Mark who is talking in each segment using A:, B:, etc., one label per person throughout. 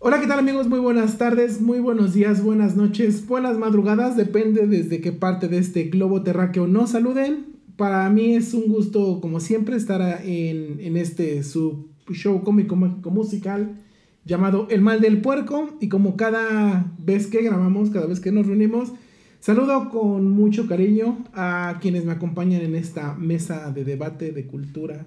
A: Hola, ¿qué tal amigos? Muy buenas tardes, muy buenos días, buenas noches, buenas madrugadas, depende desde qué parte de este globo terráqueo nos saluden. Para mí es un gusto, como siempre, estar en, en este su show cómico musical llamado El Mal del Puerco. Y como cada vez que grabamos, cada vez que nos reunimos, saludo con mucho cariño a quienes me acompañan en esta mesa de debate de cultura.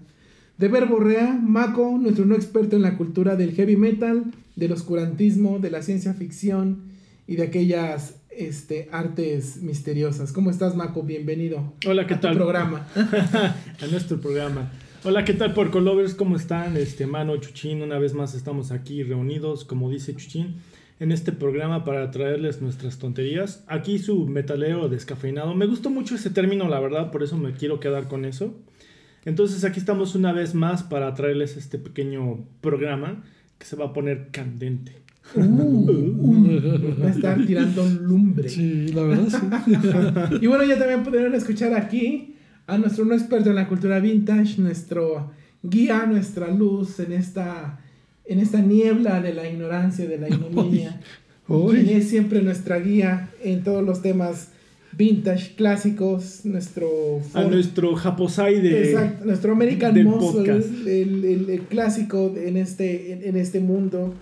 A: De Verborrea, Mako, nuestro no experto en la cultura del heavy metal, del oscurantismo, de la ciencia ficción y de aquellas este, artes misteriosas. ¿Cómo estás, Mako? Bienvenido.
B: Hola, ¿qué
A: a
B: tal?
A: Tu programa.
B: a nuestro programa. Hola, ¿qué tal, Porco Lovers? ¿Cómo están? Este, Mano, Chuchín, una vez más estamos aquí reunidos, como dice Chuchín, en este programa para traerles nuestras tonterías. Aquí su metalero descafeinado. Me gustó mucho ese término, la verdad, por eso me quiero quedar con eso. Entonces aquí estamos una vez más para traerles este pequeño programa que se va a poner candente.
A: Uh, va a estar tirando lumbre.
C: Sí, la verdad sí.
A: y bueno, ya también pudieron escuchar aquí a nuestro no experto en la cultura vintage, nuestro guía, nuestra luz en esta, en esta niebla de la ignorancia, de la ignominia. Quien es siempre nuestra guía en todos los temas vintage, clásicos, nuestro...
B: A nuestro Japosai de...
A: Exacto, nuestro American Muscle, el, el, el, clásico en este, en, en este mundo.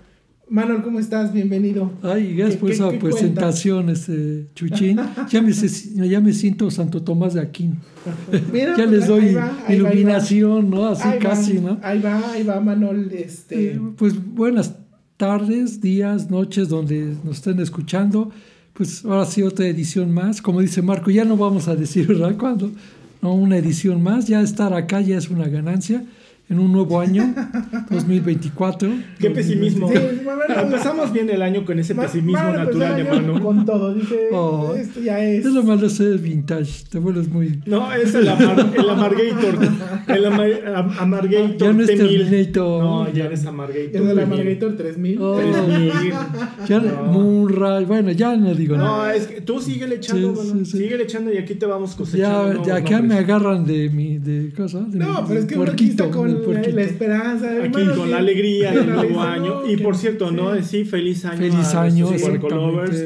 A: Manuel, ¿cómo estás? Bienvenido.
C: Ay, gracias por esa presentación, este, Chuchín. Ya me, ya me siento Santo Tomás de Aquino. Mira, ya les doy va, iluminación,
A: va,
C: ¿no? Así casi,
A: va,
C: ¿no?
A: Ahí va, ahí va, Manuel. Este...
C: Eh, pues buenas tardes, días, noches, donde nos estén escuchando. Pues ahora sí, otra edición más. Como dice Marco, ya no vamos a decir, ¿verdad? ¿Cuándo? No, una edición más. Ya estar acá ya es una ganancia en un nuevo año, 2024.
B: Qué pesimismo. Sí, bueno, Empezamos bien el año con ese pesimismo
A: bueno,
B: natural de mano.
A: Con todo, dice, oh, esto ya es.
C: Es lo malo de ser vintage, te vuelves muy...
B: No, es el, amar, el Amargator. El amar, Amargator
C: Ya no es
B: T1000.
C: Terminator.
B: No, ya eres Amargator.
A: Es el Amargator 3000.
C: Oh,
B: 3000.
C: ya no. Murray, bueno, ya no digo
B: no,
C: nada.
B: No, es que tú síguele echando,
C: Sí, sí.
B: Síguele echando y aquí te vamos cosechando.
C: Ya, ya acá me agarran de mi, de cosa, de
A: No,
C: mi
A: pero es que uno aquí está con
C: del
A: la, esperanza.
B: Aquí
A: hermano,
B: con
A: sí.
B: la alegría del nuevo año. Y por cierto,
A: sí.
B: ¿no? Sí, feliz año.
C: Feliz
B: a
C: año,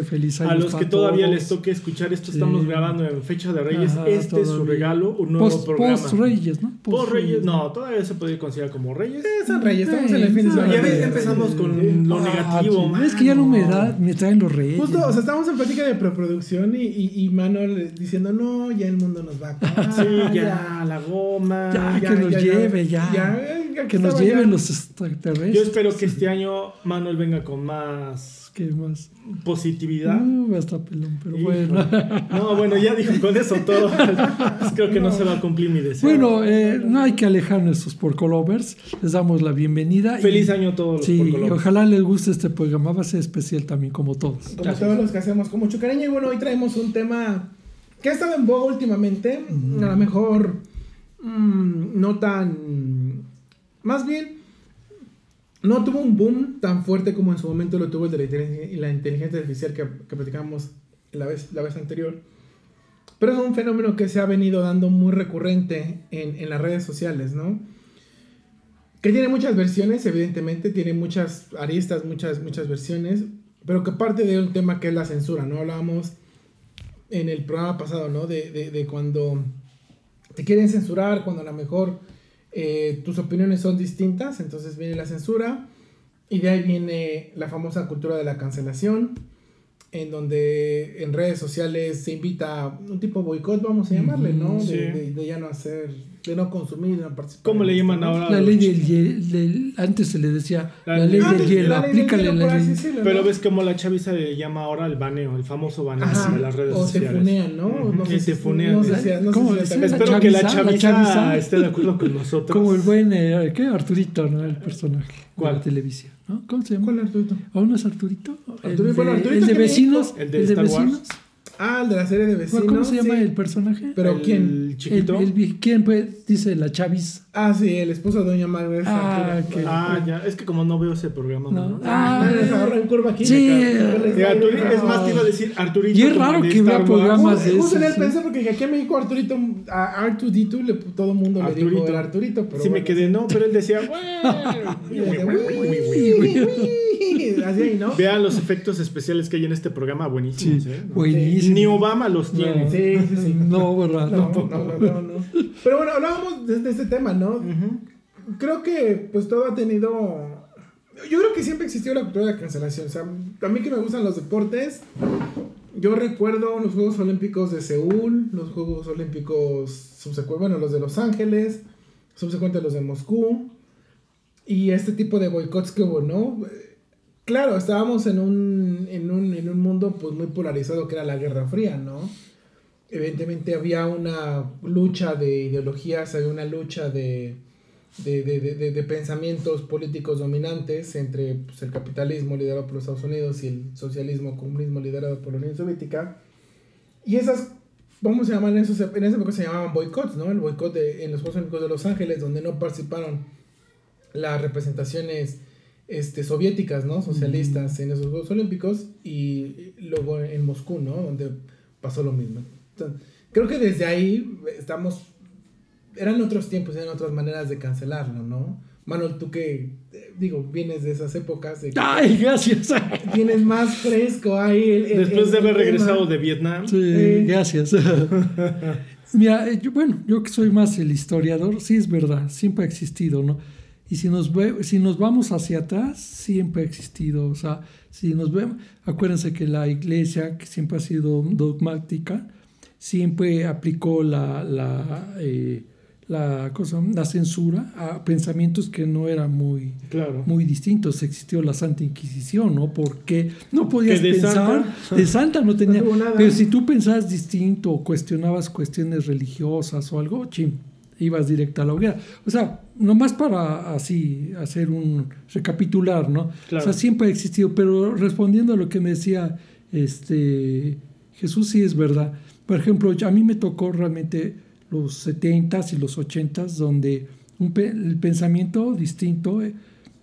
C: feliz
B: A los que todavía
C: todos.
B: les toque escuchar esto,
C: Sí.
B: estamos grabando en fecha de Reyes.
C: Ajá,
B: este es su regalo, un nuevo
C: Post,
B: programa.
C: post Reyes, ¿no?
B: Post Reyes, no, todavía se podría considerar como Reyes.
A: Eh, Son Reyes, estamos en el fin de semana.
B: ya ves, empezamos con lo
C: Ah,
B: negativo.
C: sí. Es que ya no me da, me traen los reyes.
A: Justo, o sea, estamos en plática de preproducción y, Manuel diciendo, no, ya el mundo nos va a acabar.
B: Sí, ya, la goma.
C: Ya, que nos lleve, ya.
A: Ya,
C: que nos lleven
A: ya.
C: los extraterrestres.
B: Yo espero que este año Manuel venga con más
C: ¿Qué más?
B: positividad.
C: Uh, hasta pelón, pero bueno.
B: No, bueno, ya dijo con eso todo. Pues creo que no. se va a cumplir mi deseo.
C: Bueno, eh, no hay que alejar a nuestros porcolovers. Les damos la bienvenida. y-
B: Feliz año a todos los
C: Sí, y
B: porcolovers.
C: ojalá les guste este programa. Va a ser especial también, como todos.
A: Como
B: Gracias.
A: todos los que hacemos con mucho cariño. Y bueno, hoy traemos un tema que ha estado en boga últimamente. A lo mejor mm, no tan. Más bien, no tuvo un boom tan fuerte como en su momento lo tuvo el de la inteligencia, artificial que, que platicamos la vez, la vez anterior. Pero es un fenómeno que se ha venido dando muy recurrente en, en las redes sociales, ¿no? Que tiene muchas versiones, evidentemente, tiene muchas aristas, muchas, muchas versiones, pero que parte de un tema que es la censura, ¿no? Hablábamos en el programa pasado, ¿no? De, de cuando te quieren censurar, cuando a lo mejor eh, tus opiniones son distintas, entonces viene la censura, y de ahí viene la famosa cultura de la cancelación, en donde en redes sociales se invita un tipo de boicot, vamos a llamarle, ¿no?
B: Sí.
A: De, de- de ya no hacer, de no consumir, de no participar.
B: ¿Cómo le llaman
A: ¿no?
B: ahora?
C: La ley del hielo. antes se le decía
B: La
C: la, ley
B: ley-
C: del
B: Ah,
C: hielo.
A: la ley del
C: Aplícale
A: hielo,
C: la ley.
B: Pero
A: ¿no?
B: ves como la chaviza le llama ahora el baneo, el famoso baneo
A: Ajá,
B: de las redes
A: o
B: sociales.
A: funean, ¿no?
B: Ujú,
A: No
B: que
A: sé
B: te
A: si-
B: funean.
A: no sé si- no sé
C: ¿Cómo
A: si
C: decía?
A: también-
B: Espero que la
C: chaviza, la
B: chaviza,
C: chaviza.
B: esté de acuerdo con nosotros.
C: Como el buen, eh, ¿qué? Arturito, ¿no? El personaje
B: ¿Cuál?
C: de la televisión, ¿no? ¿Cómo se llama?
A: ¿Cuál Arturito?
C: ¿O no es Arturito?
A: Arturito,
C: el,
A: bueno,
C: de,
A: Arturito
C: el de vecinos.
B: El de Star Wars.
A: Ah, el de la serie de vecinos.
C: ¿Cómo se llama
A: sí.
C: el personaje?
A: Pero
B: El
A: ¿quién?
B: chiquito.
C: El- el vi- ¿Quién pues, dice la chaviz?
A: Ah, sí, el esposo de Doña Margaret.
C: Ah.
B: Ah, ya. Es que como no veo ese programa,
C: No.
B: ¿no?
A: Ah, les agarró en curva aquí.
C: Sí, eh,
B: Arturi- es más, te iba a decir Arturito.
C: Y es raro que vea programas de
A: justo en
C: sí.
A: pensé porque aquí en México Arturito, a R2D2 le, todo el mundo le dijo
B: Arturito.
A: el Arturito, pero
B: Sí, me quedé, no, pero él decía.
A: Así ahí, ¿no?
B: Vean los efectos especiales que hay en este programa, buenísimos, ¿eh?
C: Buenísimo.
B: Ni Obama los tiene.
C: No.
A: Sí, sí, sí.
C: No, ¿verdad?
A: No, no, no, no, no. Pero bueno, hablábamos de, de este tema, ¿no? Creo que pues todo ha tenido... Yo creo que siempre existió la cultura de cancelación. O sea, a mí que me gustan los deportes, yo recuerdo los Juegos Olímpicos de Seúl, los Juegos Olímpicos subsecuentes, bueno, los de Los Ángeles, subsecuentes los de Moscú, y este tipo de boicots que hubo, ¿no? Claro, estábamos en un, en un, en un mundo pues muy polarizado que era la Guerra Fría, ¿no? Evidentemente había una lucha de ideologías, había una lucha de, de, de, de- pensamientos políticos dominantes entre pues, el capitalismo liderado por los Estados Unidos y el socialismo comunismo liderado por la Unión Soviética. Y esas, vamos a llamar, en, esos, en esa época se llamaban boicots, ¿no? El boicot en los Juegos de Los Ángeles, donde no participaron las representaciones este, soviéticas, ¿no? Socialistas en esos Juegos Olímpicos y luego en Moscú, ¿no? Donde pasó lo mismo. Entonces, creo que desde ahí estamos... Eran otros tiempos, eran otras maneras de cancelarlo, ¿no? Manuel, tú que, eh, digo, vienes de esas épocas, de que
C: Ay, gracias.
A: tienes más fresco ahí el, el-
B: Después
A: el-
B: de haber regresado de Vietnam.
C: Sí,
A: Eh.
C: gracias. Mira, yo- bueno, yo que soy más el historiador, sí es verdad, siempre ha existido, ¿no? Y si nos, ve- si nos vamos hacia atrás, siempre ha existido. O sea, si nos vemos, acuérdense que la iglesia, que siempre ha sido dogmática, siempre aplicó la, la, eh, la, cosa, la censura a pensamientos que no eran muy,
B: Claro.
C: muy distintos. Existió la Santa Inquisición, ¿no? Porque no podías
B: de
C: pensar,
B: santa-
C: de santa no tenía.
A: No
C: pero si tú pensabas distinto o cuestionabas cuestiones religiosas o algo, chim, ibas directo a la hoguera. O sea, nomás para así hacer un recapitular, ¿no?
B: Claro.
C: O sea, siempre ha existido, pero respondiendo a lo que me decía este Jesús, sí es verdad. Por ejemplo, a mí me tocó realmente los 70s y los 80s, donde un pe- el pensamiento distinto eh,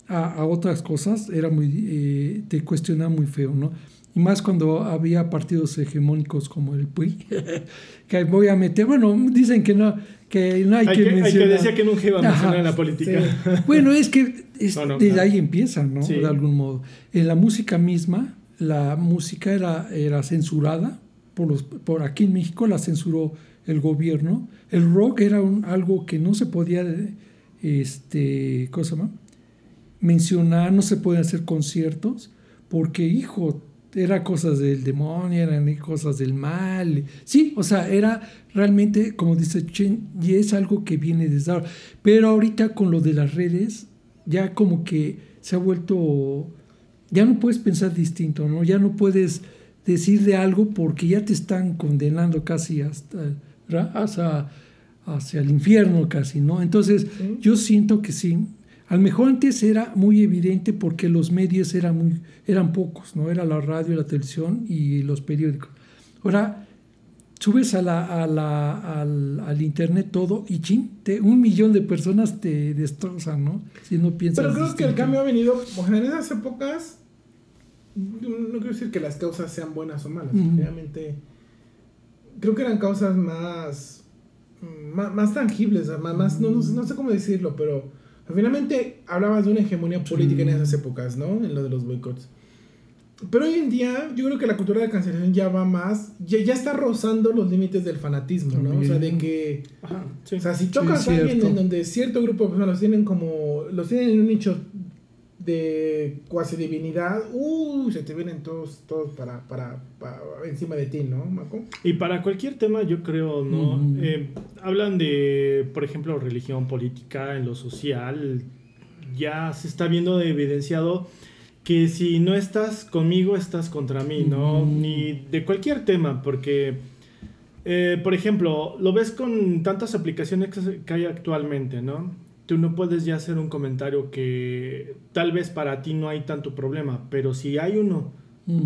C: a, a otras cosas era muy, eh, te cuestionaba muy feo, ¿no? Y más cuando había partidos hegemónicos como el PRI, que voy a meter, bueno, dicen que no, que no hay,
B: Hay
C: que,
B: que, hay que
C: mencionar.
B: decía que nunca iba a mencionar
C: Ajá.
B: en la política.
A: Sí.
C: Bueno, es que es-
B: No, no,
C: desde
B: claro.
C: ahí empieza, ¿no?
B: Sí.
C: De algún modo. En la música misma, la música era, era censurada. Por, los, por aquí en México la censuró el gobierno. El rock era un- algo que no se podía, este, ¿cómo se llama? Mencionar, no se podían hacer conciertos, porque, hijo, era cosas del demonio, eran cosas del mal. Sí, o sea, era realmente, como dice Chen, y es algo que viene desde ahora. Pero ahorita con lo de las redes, ya como que se ha vuelto, ya no puedes pensar distinto, ¿no? Ya no puedes decir de algo porque ya te están condenando casi hasta, ra- hacia, hacia el infierno casi, ¿no? Entonces,
A: Sí.
C: yo siento que sí. A lo mejor antes era muy evidente porque los medios eran, muy, eran pocos, ¿no? Era la radio, la televisión y los periódicos. Ahora, subes a la, a la- al, al internet todo y chin, te- un millón de personas te destrozan, ¿no? Si no piensas.
A: Pero creo que el cambio ha venido, o sea, en esas épocas, no quiero decir que las causas sean buenas o malas, realmente creo que eran causas más, más, más tangibles, más, más- no, no no sé cómo decirlo, pero finalmente hablabas de una hegemonía política en esas épocas, ¿no? En lo de los boicots. Pero hoy en día, yo creo que la cultura de cancelación ya va más, ya, ya está rozando los límites del fanatismo, ¿no? O sea, de
C: También.
A: que
B: Ajá, sí.
A: o sea, si tocas
C: Sí,
A: a alguien en donde cierto grupo de personas los tienen como. los tienen en un nicho de cuasi divinidad, uh, se te vienen todos, todos para, para, para encima de ti, ¿no, Marco?
B: Y para cualquier tema, yo creo, ¿no? Eh, hablan de, por ejemplo, religión, política, en lo social. Ya se está viendo evidenciado que si no estás conmigo, estás contra mí, ¿no? Ni de cualquier tema, porque, eh, por ejemplo, lo ves con tantas aplicaciones que hay actualmente, ¿no? Tú no puedes ya hacer un comentario que tal vez para ti no hay tanto problema, pero si hay uno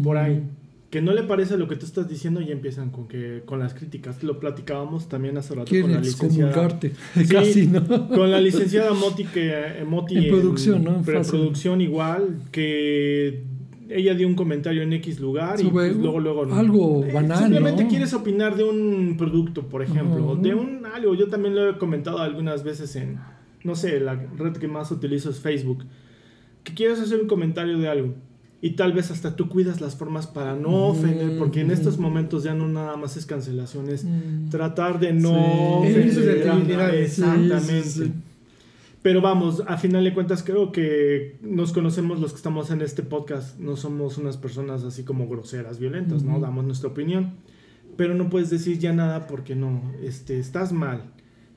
B: por ahí que no le parece lo que tú estás diciendo y empiezan con que con las críticas. Lo platicábamos también hace rato con la licenciada. Sí,
C: Casi, ¿no?
B: Con la licenciada Moti que eh, Moti
C: En producción, ¿no? En
B: preproducción igual que ella dio un comentario en X lugar y pues luego luego
C: algo
B: Eh,
C: banal,
B: Simplemente
C: ¿no?
B: quieres opinar de un producto, por ejemplo,
C: Ajá.
B: de un algo. Yo también lo he comentado algunas veces en no sé, la red que más utilizo es Facebook. Que quieres hacer un comentario de algo y tal vez hasta tú cuidas las formas para no ofender, porque en estos momentos ya no nada más es cancelación, es
C: Mm.
B: tratar de no
C: Sí.
B: ofender. Exactamente.
C: Sí, sí, sí.
B: Pero vamos, a final de cuentas creo que nos conocemos los que estamos en este podcast, no somos unas personas así como groseras, violentas, ¿no? Damos nuestra opinión, pero no puedes decir ya nada porque no, este, estás mal.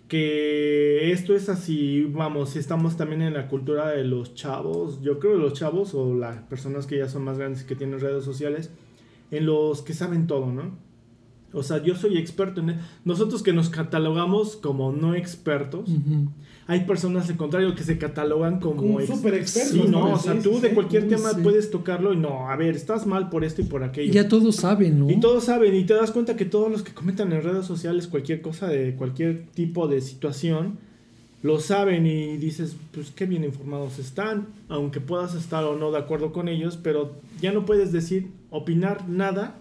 B: Que esto es así, vamos, estamos también en la cultura de los chavos, yo creo los chavos o las personas que ya son más grandes y que tienen redes sociales, en los que saben todo, ¿no? O sea, yo soy experto en... e-, Nosotros que nos catalogamos como no expertos, hay personas al contrario que se catalogan como,
A: Como
B: ex-
A: súper expertos,
B: Sí, no, o sea,
A: Sí,
B: tú
A: sí,
B: de cualquier tema
C: sí.
B: puedes tocarlo y no, a ver, estás mal por esto y por aquello.
C: Ya todos saben, ¿no?
B: Y todos saben, y te das cuenta que todos los que comentan en redes sociales cualquier cosa de cualquier tipo de situación, lo saben y dices, pues qué bien informados están, aunque puedas estar o no de acuerdo con ellos, pero ya no puedes decir, opinar nada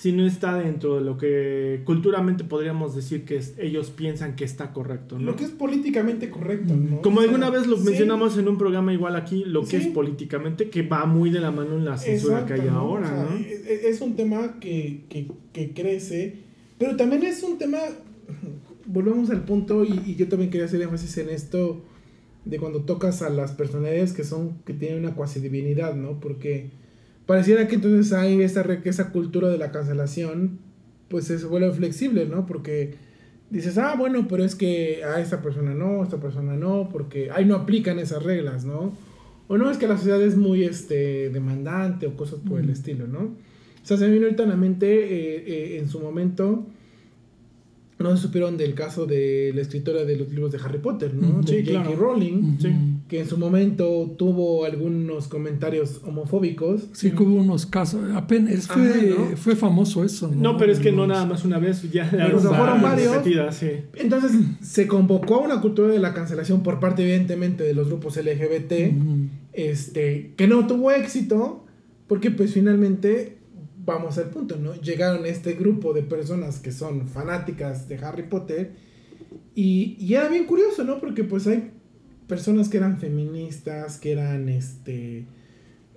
B: si no está dentro de lo que culturalmente podríamos decir que es- ellos piensan que está correcto, ¿no?
A: Lo que es políticamente correcto, ¿no?
B: Como
A: O sea,
B: alguna vez lo
A: sí,
B: mencionamos en un programa igual aquí, lo que
A: Sí.
B: es políticamente, que va muy de la mano en la censura que hay
A: exacto, ¿no?
B: ahora,
A: O sea,
B: ¿no?
A: e- e- Es un tema que, que, que crece, pero también es un tema, volvemos al punto, y, y yo también quería hacer énfasis en esto, de cuando tocas a las personalidades que son, que tienen una cuasi divinidad, ¿no? Porque pareciera que entonces hay esa, re- que esa cultura de la cancelación, pues se vuelve flexible, ¿no? Porque dices, ah, bueno, pero es que a esta persona no, a esta persona no, porque ahí no aplican esas reglas, ¿no? O no, es que la sociedad es muy este, demandante o cosas por el estilo, ¿no? O sea, se me vino ahorita a la mente eh, eh, en su momento, no se supieron del caso de la escritora de los libros de Harry Potter, ¿no? De
B: Sí,
A: J.K.
B: claro.
A: Rowling.
B: Sí.
A: Que en su momento tuvo algunos comentarios homofóbicos.
C: Sí, que hubo unos casos. Apenas fue,
A: Ajá, ¿no?
C: fue famoso eso. No,
B: No, pero es que no nada más una vez, ya
A: Pero fueron varios.
B: sí.
A: Entonces se convocó a una cultura de la cancelación por parte evidentemente de los grupos LGBT. Este, que no tuvo éxito, porque pues finalmente, vamos al punto, ¿no? Llegaron este grupo de personas que son fanáticas de Harry Potter, y, y era bien curioso, ¿no? Porque pues hay personas que eran feministas, que eran, este,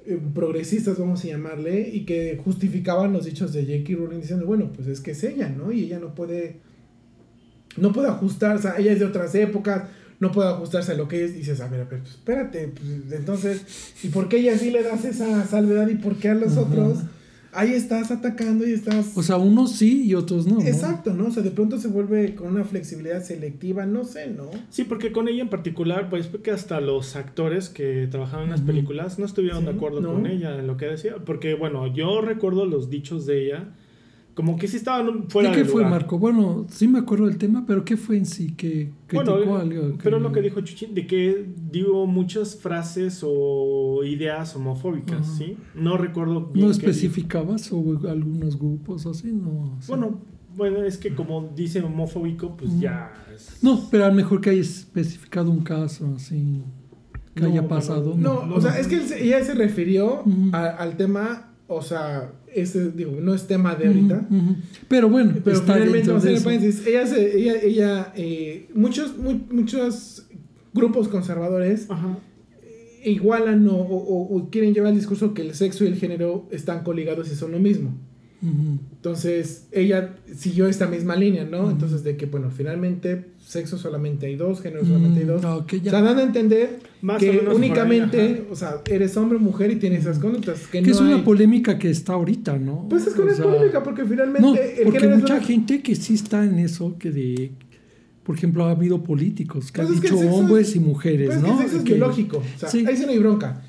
A: eh, progresistas, vamos a llamarle, y que justificaban los dichos de J.K. Rowling diciendo, bueno, pues es que es ella, ¿no? Y ella no puede, no puede ajustarse, ella es de otras épocas, no puede ajustarse a lo que es, dices, a ver, a ver, pues, espérate, pues, entonces, ¿y por qué ella sí le das esa salvedad y por qué a los
C: Ajá.
A: otros ahí estás atacando y estás...
C: O sea, unos sí y otros no.
A: Exacto, ¿no? O sea, de pronto se vuelve con una flexibilidad selectiva, no sé, ¿no?
B: Sí, porque con ella en particular, pues porque hasta los actores que trabajaban en las películas no estuvieron de acuerdo
A: no.
B: con ella en lo que decía. Porque, bueno, yo recuerdo los dichos de ella, como que sí estaban fuera
C: ¿De qué fue,
B: lugar.
C: Marco? Bueno, sí me acuerdo del tema, pero ¿qué fue en sí? que criticó
B: Bueno, eh,
C: algo?
B: pero lo que dijo Chuchín, de que dio muchas frases o ideas homofóbicas,
C: Ajá.
B: ¿sí? No recuerdo bien.
C: ¿No especificabas o algunos grupos así? No.
B: Bueno, bueno, es que como dice homofóbico, pues ya. es-
C: No, pero a lo mejor que haya especificado un caso así que
B: No,
C: haya pasado.
A: No,
B: no,
A: o sea,
B: no.
A: es que él se- ella se refirió a- al tema, o sea, ese, digo, no es tema de ahorita.
C: ujú. Pero bueno,
A: Pero
C: está
A: finalmente, ella, se, ella, ella eh, muchos, mu- muchos grupos conservadores
B: Ajá.
A: eh, igualan o, o- o quieren llevar el discurso que el sexo y el género están coligados y son lo mismo.
C: Ujú.
A: Entonces, ella siguió esta misma línea, ¿no? Entonces, de que, bueno, finalmente, sexo solamente hay dos, género solamente hay dos.
C: Mm, ok, ya.
A: O sea, dando a entender
B: Más o
A: que
B: menos
A: únicamente, o sea, eres hombre o mujer y tienes esas conductas. Que,
C: que
A: no
C: es una
A: hay-
C: polémica que está ahorita, ¿no?
A: Pues es que no es
C: sea,
A: polémica, porque finalmente
C: No,
A: el
C: porque
A: género es
C: mucha
A: una-
C: gente que sí está en eso, que de, por ejemplo, ha habido políticos que
A: Pues
C: han
A: es que
C: dicho
A: sexo
C: hombres
A: es-
C: y mujeres,
A: Pues es que
C: ¿no?
A: el sexo es
C: Que-
A: biológico, o sea,
C: Sí.
A: ahí sí no hay bronca.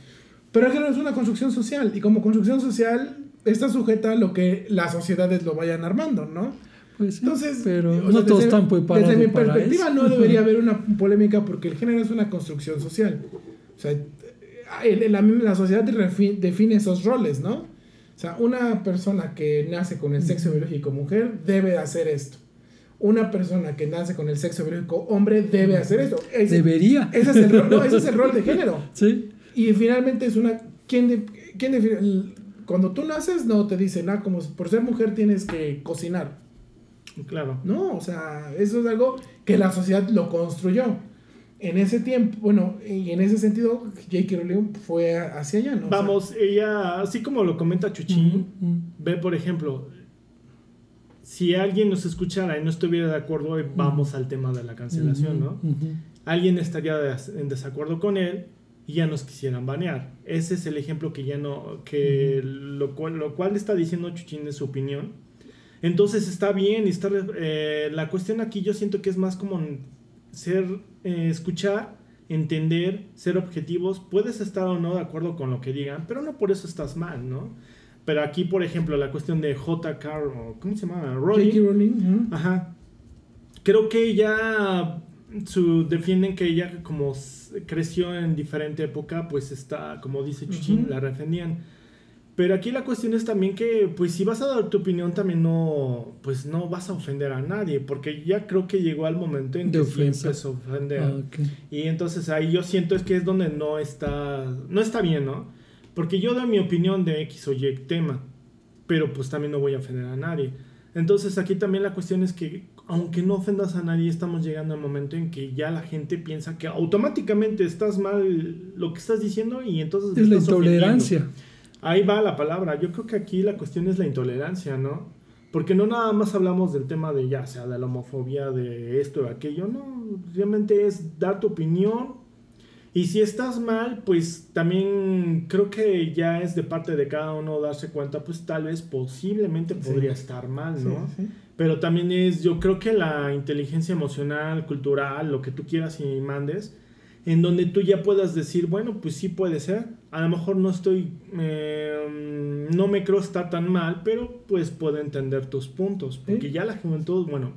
A: Pero el género es una construcción social, y como construcción social está sujeta a lo que las sociedades lo vayan armando, ¿no?
C: Pues sí,
A: Entonces,
C: pero
A: o
C: no
A: sea,
C: todos
A: desde-
C: están preparados
A: Desde mi
C: para
A: perspectiva
C: eso.
A: no debería haber una polémica porque el género es una construcción social. O sea, la, la sociedad define esos roles, ¿no? O sea, una persona que nace con el sexo biológico mujer debe hacer esto. Una persona que nace con el sexo biológico hombre debe hacer esto. Ese-
C: Debería.
A: Ese es el rol, no, ese es el rol de género.
C: Sí.
A: Y finalmente es una. ¿Quién, de- quién Cuando tú naces, no te dicen, ah, como por ser mujer tienes que cocinar.
B: Claro.
A: No, o sea, eso es algo que la sociedad lo construyó. En ese tiempo, bueno, y en ese sentido, J.K. Rowling fue hacia allá, ¿no? O sea,
B: Vamos, ella, así como lo comenta Chuchín, ve por ejemplo, si alguien nos escuchara y no estuviera de acuerdo, vamos al tema de la cancelación, ¿no? Alguien estaría en desacuerdo con él y ya nos quisieran banear. Ese es el ejemplo que ya no, que lo, cual, lo cual está diciendo Chuchín de su opinión. Entonces está bien y está, eh, la cuestión aquí yo siento que es más como ser, eh, escuchar, entender, ser objetivos. Puedes estar o no de acuerdo con lo que digan, pero no por eso estás mal, ¿no? Pero aquí, por ejemplo, la cuestión de J.K. o ¿cómo se llama? Rowling.
A: Rowling.
B: Ajá. Creo que ella su, defienden que ella como creció en diferente época, pues está, como dice Chuchín, la defendían. Pero aquí la cuestión es también que, pues si vas a dar tu opinión, también no, pues no vas a ofender a nadie, porque ya creo que llegó al momento en que sí empezó a ofender.
C: Ah, ok.
B: Y entonces ahí yo siento es que es donde no está, no está bien, ¿no? Porque yo doy mi opinión de X o Y tema, pero pues también no voy a ofender a nadie. Entonces aquí también la cuestión es que aunque no ofendas a nadie, estamos llegando al momento en que ya la gente piensa que automáticamente estás mal lo que estás diciendo y entonces...
C: Es la
B: estás ofendiendo. Ahí va la palabra. Yo creo que aquí la cuestión es la intolerancia, ¿no? Porque no nada más hablamos del tema de ya sea de la homofobia, de esto o aquello, no. Realmente es dar tu opinión. Y si estás mal, pues también creo que ya es de parte de cada uno darse cuenta, pues tal vez posiblemente
A: Sí.
B: podría estar mal,
A: Sí,
B: ¿no?
A: sí.
B: Pero también es, yo creo que la inteligencia emocional, cultural, lo que tú quieras y mandes, en donde tú ya puedas decir, bueno, pues sí puede ser. A lo mejor no estoy, eh, no me creo estar tan mal, pero pues puedo entender tus puntos. Porque
A: Sí.
B: ya la juventud, bueno,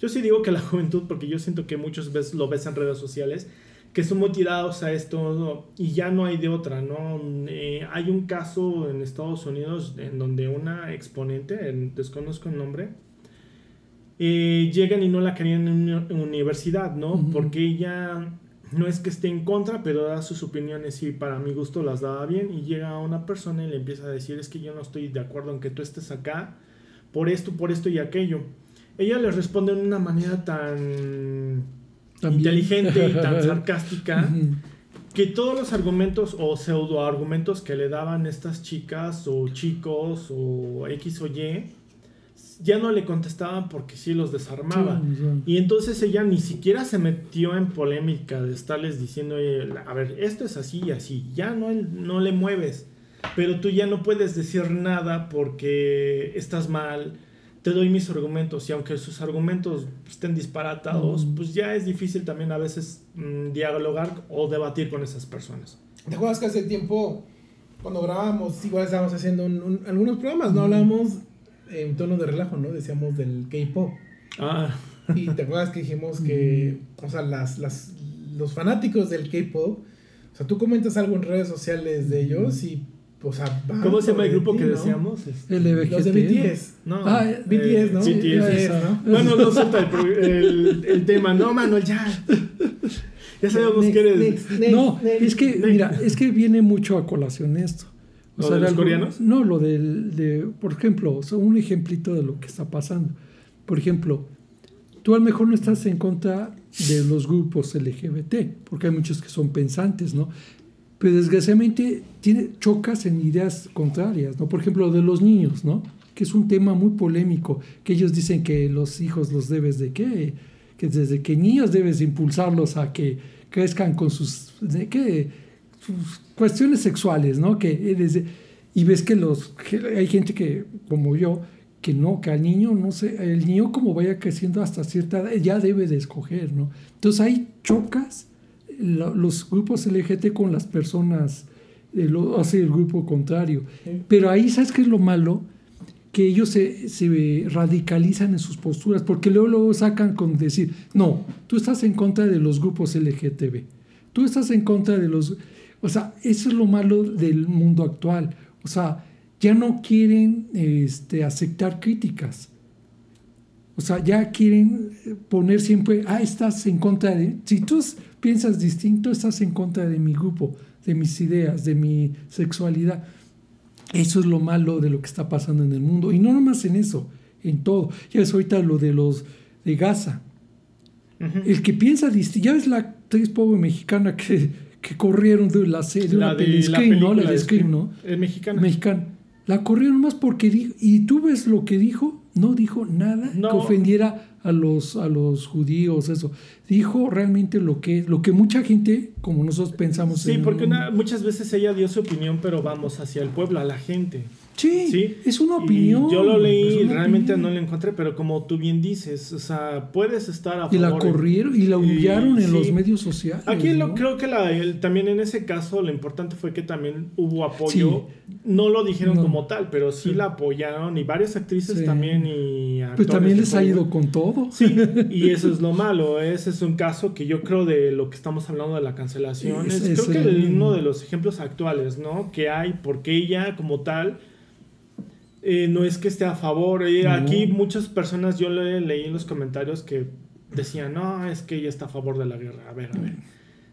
B: yo sí digo que la juventud, porque yo siento que muchos veces lo ves en redes sociales, que son muy tirados a esto ¿no? y ya no hay de otra, ¿no? Eh, hay un caso en Estados Unidos en donde una exponente, en- desconozco el nombre, eh, llegan y no la querían en una universidad, ¿no?
C: Ujú.
B: Porque ella no es que esté en contra, pero da sus opiniones y para mi gusto las daba bien y llega una persona y le empieza a decir, es que yo no estoy de acuerdo en que tú estés acá por esto, por esto y aquello. Ella le responde de una manera tan
C: También.
B: inteligente y tan sarcástica que todos los argumentos o pseudo argumentos que le daban estas chicas o chicos o X o Y ya no le contestaban porque sí los desarmaba.
C: Sí, sí.
B: Y entonces ella ni siquiera se metió en polémica de estarles diciendo, "Oye, a ver, esto es así y así, ya no, no le mueves, pero tú ya no puedes decir nada porque estás mal, te doy mis argumentos y aunque sus argumentos estén disparatados,
C: Mm.
B: pues ya es difícil también a veces mm, dialogar o debatir con esas personas.
A: ¿Te acuerdas que hace tiempo, cuando grabábamos, igual estábamos haciendo un- un- algunos programas, no hablábamos en tono de relajo, ¿no? Decíamos del K-pop.
B: Ah,
A: Y te acuerdas que dijimos que, o sea, las, las, los fanáticos del K-pop, o sea, tú comentas algo en redes sociales de ellos y, o sea,
B: ¿cómo se llama el grupo
A: ti,
B: que
A: ¿no?
B: decíamos? Este,
C: LBGT.
A: Los de BTS.
B: No,
C: Ah,
A: BTS, ¿no?
B: BTS.
A: ¿no?
B: Bueno, no suelta el, el- el tema. No, Manuel, ya. Ya sabemos
A: Next,
B: que eres.
A: next, next,
C: No,
A: next.
C: es que,
B: Next.
C: mira, es que viene mucho a colación esto.
B: ¿Lo de los
C: algo-
B: coreanos?
C: No, lo del, de, por ejemplo, o sea, un ejemplito de lo que está pasando. Por ejemplo, tú a lo mejor no estás en contra de los grupos LGBT, porque hay muchos que son pensantes, ¿no? Pero desgraciadamente tiene, chocas en ideas contrarias, ¿no? Por ejemplo, lo de los niños, ¿no? Que es un tema muy polémico, que ellos dicen que los hijos los debes de qué, que desde que niños debes de impulsarlos a que crezcan con sus, de qué, sus cuestiones sexuales, ¿no? Que desde, y ves que los que hay gente que como yo que no, que al niño no sé, el niño como vaya creciendo hasta cierta edad ya debe de escoger, ¿no? Entonces ahí chocas lo- los grupos LGT con las personas, eh, lo hace el grupo contrario.
A: Sí.
C: Pero ahí, ¿sabes qué es lo malo? Que ellos se, se radicalizan en sus posturas, porque luego, luego sacan con decir, no, tú estás en contra de los grupos LGTB, tú estás en contra de los... O sea, eso es lo malo del mundo actual. O sea, ya no quieren este, aceptar críticas. O sea, ya quieren poner siempre, ah, estás en contra de... Si tú piensas distinto, estás en contra de mi grupo, de mis ideas, de mi sexualidad. Eso es lo malo de lo que está pasando en el mundo. Y no nomás en eso, en todo. Ya ves ahorita lo de los de Gaza. El que piensa distinto, ya ves la actriz pobre mexicana que, que corrieron de la serie,
B: La
C: de,
B: de-
C: la
B: la
C: ¿no? La
B: película
C: de Scream. ¿no?
B: Es mexicana.
C: Mexicana. La corrieron más porque dijo, y tú ves lo que dijo, no dijo nada
B: No.
C: que ofendiera a los, a los judíos, eso. Dijo realmente lo que, lo que mucha gente, como nosotros pensamos
B: Sí,
C: en-
B: porque una- muchas veces ella dio su opinión, pero vamos hacia el pueblo, a la gente.
C: Sí,
B: Sí.
C: es una
B: Y
C: opinión.
B: yo lo leí realmente
C: opinión.
B: no lo encontré, pero como tú bien dices, o sea, puedes estar a
C: Y la corrieron y la humillaron en
B: sí.
C: los medios sociales.
B: Aquí lo, creo que la- el- también en ese caso lo importante fue que también hubo apoyo. No lo dijeron
C: No.
B: como tal, pero sí,
C: Sí.
B: la apoyaron y varias actrices
C: Sí.
B: también y
C: Pues
B: actores
C: también
B: de
C: les ha ido con todo.
B: Sí, y eso es lo malo. Ese es un caso que yo creo de lo que estamos hablando de la cancelación.
C: Es-
B: Es,
C: es
B: creo que
C: el-
B: uno de los ejemplos actuales, ¿no? Que hay, porque ella como tal eh, no es que esté a favor. Eh,
C: No.
B: Aquí muchas personas, yo le leí en los comentarios que decían, no, es que ella está a favor de la guerra. A ver, a ver.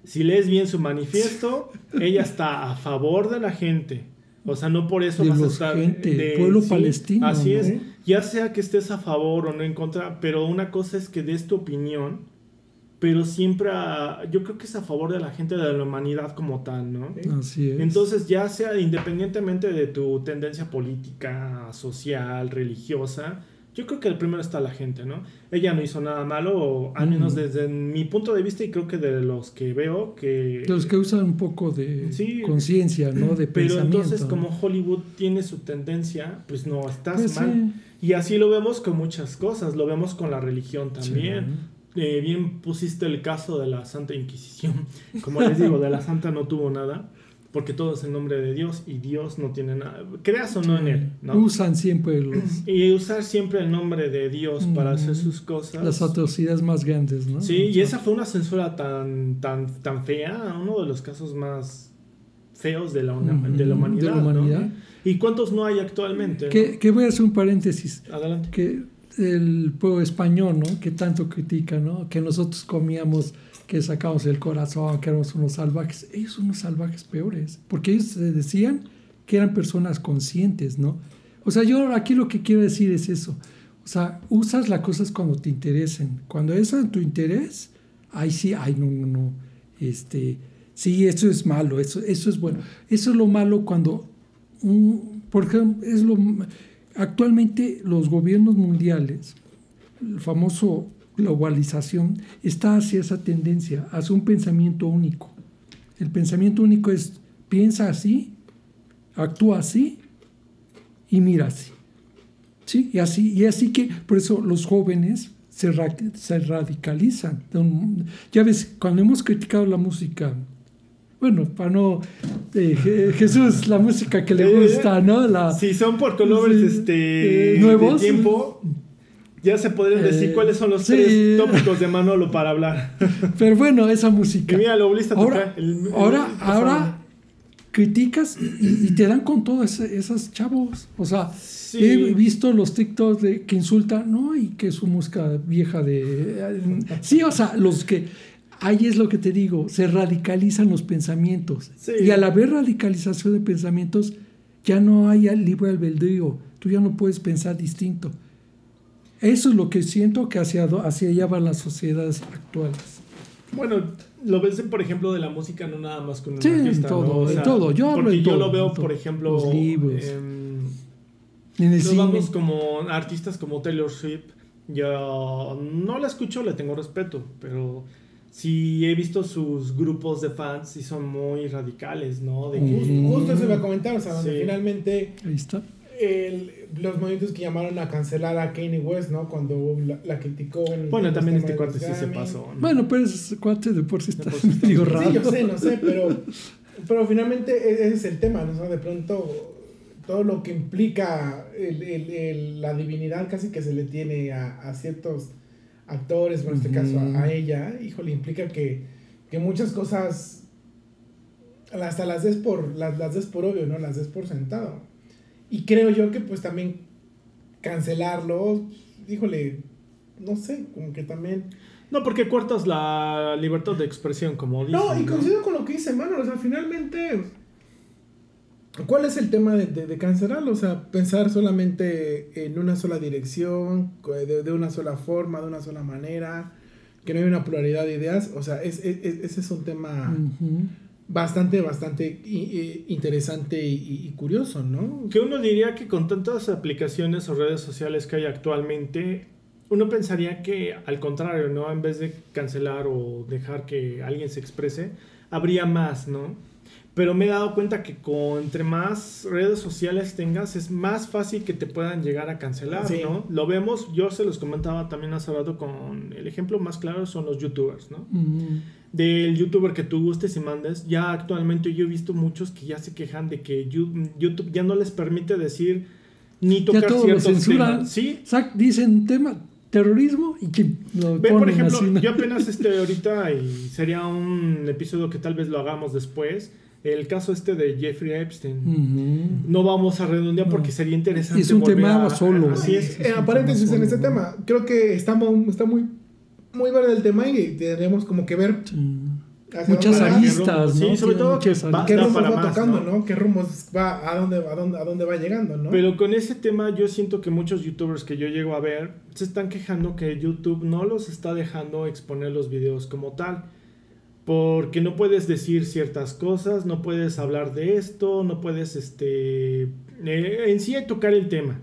B: Si lees bien su manifiesto, ella está a favor de la gente. O sea, no por eso
C: De
B: vas a
C: los
B: estar...
C: gente, del pueblo palestino,
B: Así
C: ¿no?
B: es. Ya sea que estés a favor o no en contra, pero una cosa es que des tu opinión, pero siempre a- yo creo que es a favor de la gente, de la humanidad como tal, ¿no?
C: Así es.
B: Entonces, ya sea independientemente de tu tendencia política, social, religiosa, yo creo que el primero está la gente, ¿no? Ella no hizo nada malo, al menos
C: Mm.
B: desde mi punto de vista, y creo que de los que veo, que...
C: de los que usan un poco de
B: Sí.
C: conciencia, ¿no? De
B: Pero
C: pensamiento.
B: entonces, como Hollywood tiene su tendencia, pues no, estás
C: Pues
B: mal.
C: sí.
B: Y así lo vemos con muchas cosas, lo vemos con la religión también. Eh, bien pusiste el caso de la Santa Inquisición. Como les digo, de la Santa no tuvo nada, porque todo es en nombre de Dios y Dios no tiene nada. Creas o no en él, ¿no?
C: Usan siempre los,
B: Y usar siempre el nombre de Dios para hacer sus cosas.
C: las atrocidades más grandes, ¿no?
B: Sí, y esa fue una censura tan, tan, tan fea, uno de los casos más feos de la, una- de la humanidad.
C: de la
B: ¿no?
C: humanidad.
B: ¿Y cuántos no hay actualmente? no?
C: Que, que voy a hacer un paréntesis.
B: Adelante.
C: que el pueblo español, ¿no? Que tanto critica, ¿no? Que nosotros comíamos, que sacamos el corazón, que éramos unos salvajes. Ellos son unos salvajes peores, porque ellos decían que eran personas conscientes, ¿no? O sea, yo aquí lo que quiero decir es eso. O sea, usas las cosas cuando te interesen. Cuando es en tu interés, ahí sí, ay, no, no, no. Este, sí, eso es malo, eso, eso es bueno. Eso es lo malo cuando, un, por ejemplo, es lo, actualmente los gobiernos mundiales, el famoso globalización, está hacia esa tendencia, hacia un pensamiento único. El pensamiento único es, piensa así, actúa así y mira así. ¿Sí? Y así, y así que, por eso los jóvenes se, se radicalizan. Ya ves, cuando hemos criticado la música, bueno, para no... eh, Je- Jesús, la música que le
B: Eh,
C: gusta, ¿no? La,
B: Si son por colores
C: Sí.
B: este,
C: Eh, ¿nuevos?
B: de tiempo, ya se podrían decir cuáles son los
C: sí.
B: tres tópicos de Manolo para hablar.
C: Pero bueno, esa
B: Y
C: música.
B: mira, lo volviste a
C: Ahora,
B: tocar. el- el-
C: ahora,
B: el-
C: ahora criticas y, y te dan con todos esos chavos. O sea,
B: Sí.
C: he visto los TikToks de, que insultan, ¿no? Y que su música vieja de... Sí, o sea, los que... Ahí es lo que te digo, se radicalizan los pensamientos.
B: Sí.
C: Y al haber radicalización de pensamientos, ya no hay libre albedrío. Tú ya no puedes pensar distinto. Eso es lo que siento que hacia, hacia allá van las sociedades actuales.
B: Bueno, lo ves, por ejemplo, de la música, no nada más con un
C: Sí, en
B: artista,
C: todo,
B: ¿no? O
C: en
B: sea,
C: todo. Yo hablo
B: porque
C: en
B: yo
C: todo,
B: lo veo,
C: en
B: por ejemplo,
C: Los libros.
B: em,
C: En el
B: Nos
C: cine.
B: vamos como artistas como Taylor Swift. Yo no la escucho, le tengo respeto, pero sí he visto sus grupos de fans y son muy radicales, ¿no? De que-
C: Ujú.
A: Justo eso iba a comentar, o sea, donde
B: Sí.
A: finalmente
C: Ahí está.
A: el- los movimientos que llamaron a cancelar a Kanye West, ¿no? Cuando la, la criticó en
B: Bueno, también este cuate sí se pasó. ¿no?
C: Bueno, pero ese cuate de por sí está
B: por sí está-
C: medio raro.
A: Sí, yo sé, no sé, pero, pero finalmente e- ese es el tema, ¿no? O sea, de pronto todo lo que implica el- el- el- la divinidad casi que se le tiene a, a ciertos actores, en este caso a, a ella, híjole, implica que, que muchas cosas hasta las des por, las, las des por obvio, ¿no? Las des por sentado. Y creo yo que pues también cancelarlo, híjole, no sé, como que también...
B: No, porque cortas la libertad de expresión, como dicen.
A: No, y coincido con lo que dice Manuel, o sea, finalmente, ¿cuál es el tema de, de, de cancelarlo? O sea, pensar solamente en una sola dirección, de, de, una sola forma, de una sola manera, que no hay una pluralidad de ideas, o sea, es, es, ese es un tema... Uh -huh bastante, bastante interesante y, y, curioso, ¿no?
B: Que uno diría que con tantas aplicaciones o redes sociales que hay actualmente, uno pensaría que al contrario, ¿no? En vez de cancelar o dejar que alguien se exprese, habría más, ¿no? Pero me he dado cuenta que con entre más redes sociales tengas, es más fácil que te puedan llegar a cancelar, sí. ¿no? Lo vemos, yo se los comentaba también hace rato con el ejemplo más claro son los youtubers, ¿no? Del youtuber que tú gustes y mandes, ya actualmente yo he visto muchos que ya se quejan de que YouTube ya no les permite decir ni tocar
C: ya todo
B: ciertos
C: lo censuran.
B: temas. Sí.
C: Dicen tema terrorismo y que lo
B: Ve, por ejemplo, yo apenas este ahorita y sería un episodio que tal vez lo hagamos después. El caso este de Jeffrey Epstein. Uh -huh. No vamos a redondear porque no. sería interesante.
C: Es un tema
B: a,
C: solo.
B: Así es.
A: Eh, paréntesis en este tema. Creo que está, está muy muy verde el tema y tenemos como que ver
C: sí. muchas aristas, ¿no?
B: Sí, sobre todo
A: qué,
B: va,
A: qué rumos
B: va
A: más, tocando,
B: ¿no?
A: ¿no? Qué rumos va, a dónde, a dónde, a dónde va llegando, ¿no?
B: Pero con ese tema yo siento que muchos youtubers que yo llego a ver se están quejando que YouTube no los está dejando exponer los videos como tal. Porque no puedes decir ciertas cosas, no puedes hablar de esto, no puedes este eh, en sí tocar el tema.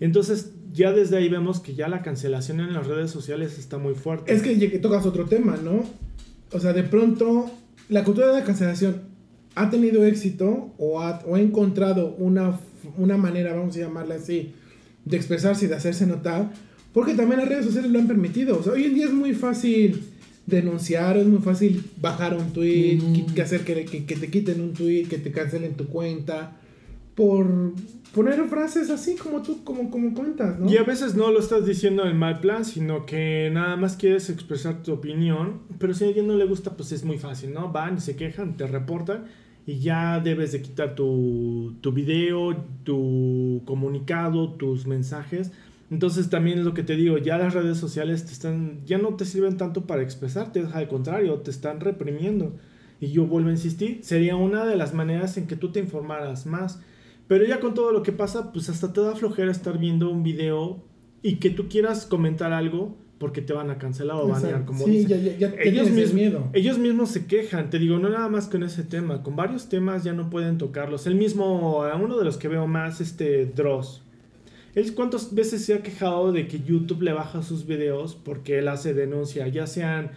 B: Entonces ya desde ahí vemos que ya la cancelación en las redes sociales está muy fuerte.
A: Es que tocas otro tema, ¿no? O sea, de pronto, la cultura de la cancelación ha tenido éxito o ha, o ha encontrado una, una manera, vamos a llamarla así, de expresarse y de hacerse notar, porque también las redes sociales lo han permitido. O sea, hoy en día es muy fácil denunciar, es muy fácil bajar un tweet, mm. que hacer que, que, que te quiten un tweet, que te cancelen tu cuenta, por poner frases así como tú, como, como cuentas, ¿no?
B: Y a veces no lo estás diciendo en mal plan, sino que nada más quieres expresar tu opinión, pero si a alguien no le gusta, pues es muy fácil, ¿no? Van, se quejan, te reportan y ya debes de quitar tu, tu video, tu comunicado, tus mensajes. Entonces también es lo que te digo, ya las redes sociales te están, ya no te sirven tanto para expresarte, al contrario, te están reprimiendo. Y yo vuelvo a insistir, sería una de las maneras en que tú te informaras más. Pero ya con todo lo que pasa, pues hasta te da flojera estar viendo un video y que tú quieras comentar algo porque te van a cancelar o banear, como
A: sí. Ya, ya, ya
B: ellos, mismos,
A: miedo.
B: ellos mismos se quejan, te digo, no nada más con ese tema, con varios temas ya no pueden tocarlos. El mismo, uno de los que veo más, este Dross. Él cuántas veces se ha quejado de que YouTube le baja sus videos porque él hace denuncia, ya sean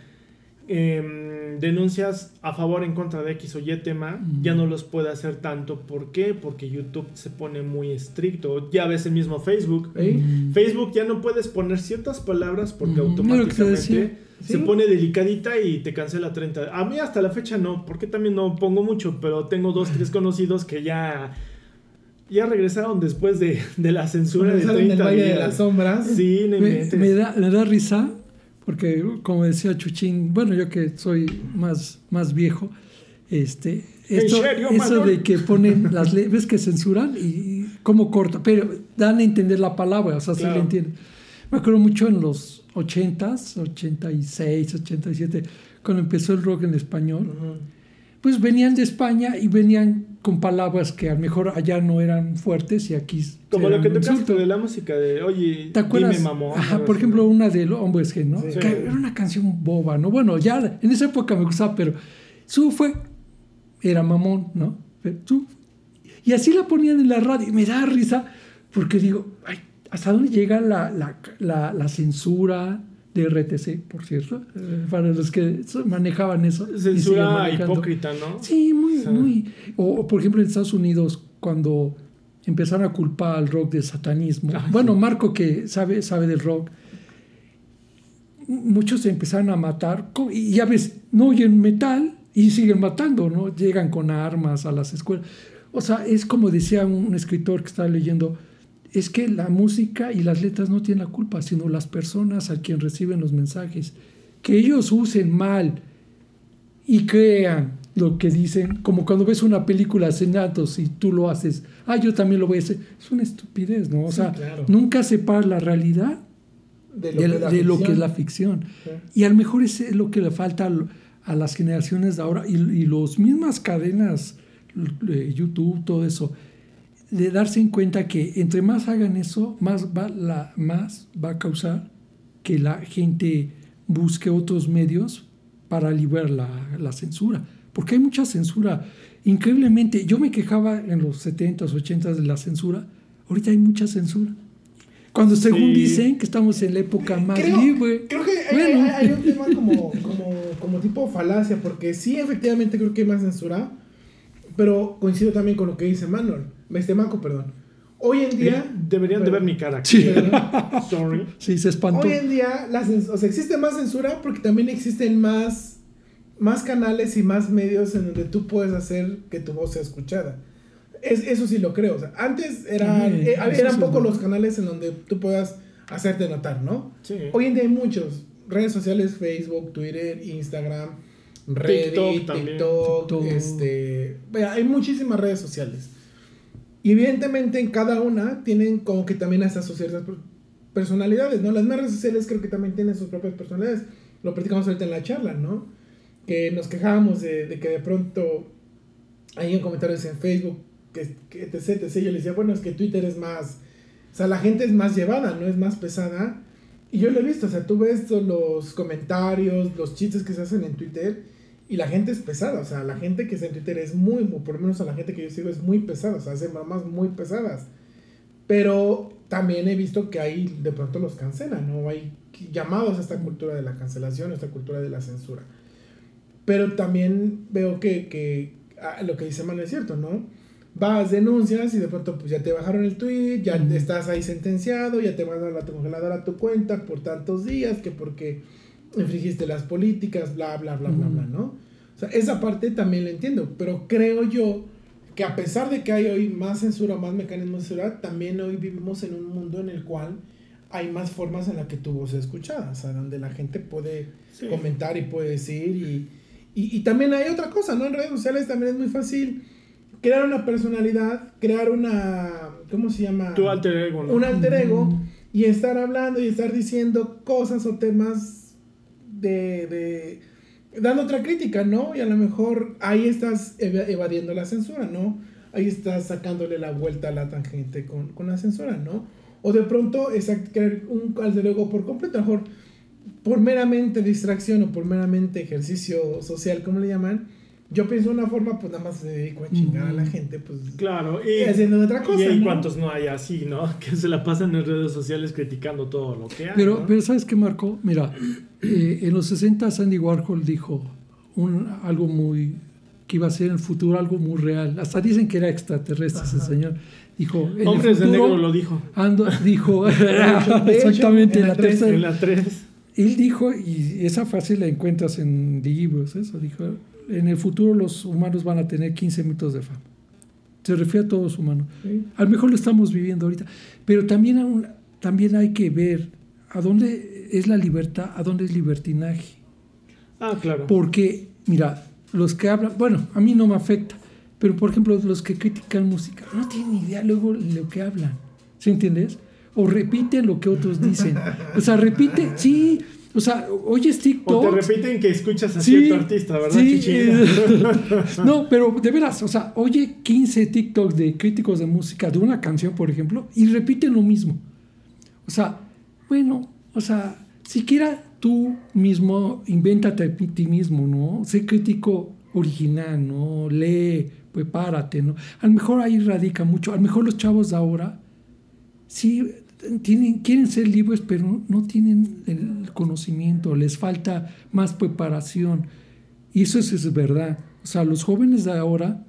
B: eh, denuncias a favor en contra de X o Y tema, mm. ya no los puede hacer tanto. ¿Por qué? Porque YouTube se pone muy estricto. Ya ves el mismo Facebook. ¿eh? Mm. Facebook ya no puedes poner ciertas palabras porque mm. automáticamente ¿Sí? se pone delicadita y te cancela 30. A mí hasta la fecha no, porque también no pongo mucho, pero tengo dos, tres conocidos que ya ya regresaron después de, de la censura de 30
A: días. de las sombras.
B: Sí, no
C: me, me, da, me da risa porque como decía Chuchín, bueno, yo que soy más, más viejo, este, esto,
B: serio,
C: eso
B: Manuel?
C: de que ponen las leyes, ves que censuran y cómo corta, pero dan a entender la palabra, o sea,
B: Claro.
C: sí le entienden. Me acuerdo mucho en los 80s, 86, 87, cuando empezó el rock en español, pues venían de España y venían con palabras que a lo mejor allá no eran fuertes y aquí
B: Como lo que
C: un
B: tocaste de la música de, oye,
C: ¿Te acuerdas?
B: dime mamón.
C: Ajá, por ejemplo, una de Hombres G, ¿no?
A: Sí.
C: Que era una canción boba, ¿no? Bueno, ya en esa época me gustaba, pero su fue, era mamón, ¿no? Pero su- y así la ponían en la radio y me da risa porque digo, ay, ¿hasta dónde llega la, la, la, la censura de RTC, por cierto? Eh, para los que manejaban eso.
B: Censura hipócrita, ¿no?
C: Sí, muy,
B: Sí.
C: muy. O, o, por ejemplo en Estados Unidos, cuando empezaron a culpar al rock de satanismo.
B: Ay,
C: bueno,
B: sí.
C: Marco que sabe, sabe del rock, muchos se empezaron a matar y ya ves, no oyen metal y siguen matando, ¿no? Llegan con armas a las escuelas. O sea, es como decía un, un escritor que estaba leyendo, es que la música y las letras no tienen la culpa, sino las personas a quien reciben los mensajes. Que ellos usen mal y crean lo que dicen, como cuando ves una película datos y tú lo haces, ah, yo también lo voy a hacer, es una estupidez, ¿no? O
A: Sí,
C: sea,
A: claro.
C: nunca separa la realidad
A: De
C: de,
A: la
C: de lo que es la ficción.
A: Sí.
C: Y a lo mejor es lo que le falta al- a las generaciones de ahora y, y las mismas cadenas, eh, YouTube, todo eso, de darse en cuenta que entre más hagan eso, más va, la, más va a causar que la gente busque otros medios para liberar la, la censura. Porque hay mucha censura. Increíblemente, yo me quejaba en los 70s, 80s de la censura. Ahorita hay mucha censura. Cuando según
B: Sí.
C: dicen que estamos en la época más
A: Creo,
C: libre.
A: creo que hay,
C: Bueno.
A: hay- hay un tema como, como, como tipo falacia, porque sí, efectivamente creo que hay más censura, pero coincido también con lo que dice Manuel, este Marco, perdón. Hoy en día...
B: Eh, Deberían de ver mi cara.
C: Sí.
B: Sorry.
C: Sí, se espantó.
A: Hoy en día, la o sea, existe más censura porque también existen más, más canales y más medios en donde tú puedes hacer que tu voz sea escuchada. Es, eso sí lo creo. O sea, antes era,
C: Sí,
A: eh, eran
C: sí
A: pocos los canales en donde tú puedas hacerte notar, ¿no?
B: Sí.
A: Hoy en día hay muchos. Redes sociales, Facebook, Twitter, Instagram, Reddit,
B: TikTok
A: TikTok.
C: TikTok.
A: este... vaya, hay muchísimas redes sociales. Y evidentemente en cada una tienen como que también hasta sus ciertas per- personalidades, ¿no? Las más redes sociales creo que también tienen sus propias personalidades. Lo platicamos ahorita en la charla, ¿no? Que nos quejábamos de, de que de pronto hay en comentarios en Facebook que, que etc, etc. Yo les decía, bueno, es que Twitter es más... O sea, la gente es más llevada, ¿no? Es más pesada. Y yo lo he visto, o sea, tú ves los comentarios, los chistes que se hacen en Twitter y la gente es pesada, o sea, la gente que está en Twitter es muy, por lo menos a la gente que yo sigo es muy pesada, o sea, hacen bromas muy pesadas. Pero también he visto que ahí de pronto los cancelan, ¿no? Hay llamados a esta cultura de la cancelación, a esta cultura de la censura. Pero también veo que, que ah, lo que dice Manuel es cierto, ¿no? Vas, denuncias y de pronto pues ya te bajaron el tweet, ya estás ahí sentenciado, ya te mandan la congeladora a tu cuenta por tantos días, que porque infringiste las políticas, bla, bla, bla, bla,
C: Ujú.
A: bla, ¿no? O sea, esa parte también la entiendo, pero creo yo que a pesar de que hay hoy más censura, más mecanismos de censura, también hoy vivimos en un mundo en el cual hay más formas en las que tu voz es escuchada, o sea, donde la gente puede
B: Sí.
A: comentar y puede decir y, y, y también hay otra cosa, ¿no? En redes sociales también es muy fácil crear una personalidad, crear una, ¿cómo se llama?
B: Tu alter ego, ¿no?
A: un alter ego
C: Mm.
A: y estar hablando y estar diciendo cosas o temas de, de- dando otra crítica, ¿no? Y a lo mejor ahí estás eva- evadiendo la censura, ¿no? Ahí estás sacándole la vuelta a la tangente con, con la censura, ¿no? O de pronto es crear un alter ego por completo, a lo mejor por meramente distracción o por meramente ejercicio social, como le llaman. Yo pienso de una forma, pues nada más me dedico a chingar a la
C: Ujú.
A: gente, pues
B: Claro,
A: y
B: y,
A: haciendo otra cosa.
B: y hay
A: ¿no?
B: cuantos no hay así, ¿no? Que se la pasan en redes sociales criticando todo lo que hay.
C: Pero,
B: ¿no?
C: pero ¿sabes qué, Marco? Mira, eh, en los 60 Sandy Warhol dijo un, algo muy que iba a ser en el futuro algo muy real. Hasta dicen que era extraterrestre ese
A: Ajá.
C: señor. Dijo, en el
B: Hombres de
C: futuro
B: negro lo dijo.
C: ando- dijo,
A: de
C: exactamente,
A: en la
C: tercera.
B: En la 3.
C: Él dijo, y esa frase la encuentras en libros, eso dijo, en el futuro los humanos van a tener 15 minutos de fama. Se refiere a todos humanos.
A: Sí.
C: A lo mejor lo estamos viviendo ahorita, pero también, aún- también hay que ver a dónde es la libertad, a dónde es libertinaje.
B: Ah, claro.
C: Porque, mira, los que hablan, bueno, a mí no me afecta, pero por ejemplo, los que critican música, no tienen ni idea luego lo que hablan, ¿sí entiendes? O repiten lo que otros dicen. O sea, repite, sí, o sea, oyes
B: O
C: TikTok.
B: te repiten que escuchas a
C: Sí,
B: cierto artista, ¿verdad,
C: sí, eh, no, pero de veras, o sea, oye 15 TikToks de críticos de música de una canción, por ejemplo, y repiten lo mismo. O sea, bueno, o sea, siquiera tú mismo, invéntate a ti mismo, ¿no? Sé crítico original, ¿no? Lee, prepárate, ¿no? A lo mejor ahí radica mucho. A lo mejor los chavos de ahora sí tienen, quieren ser libres, pero no tienen el conocimiento, les falta más preparación. Y eso es, es verdad. O sea, los jóvenes de ahora,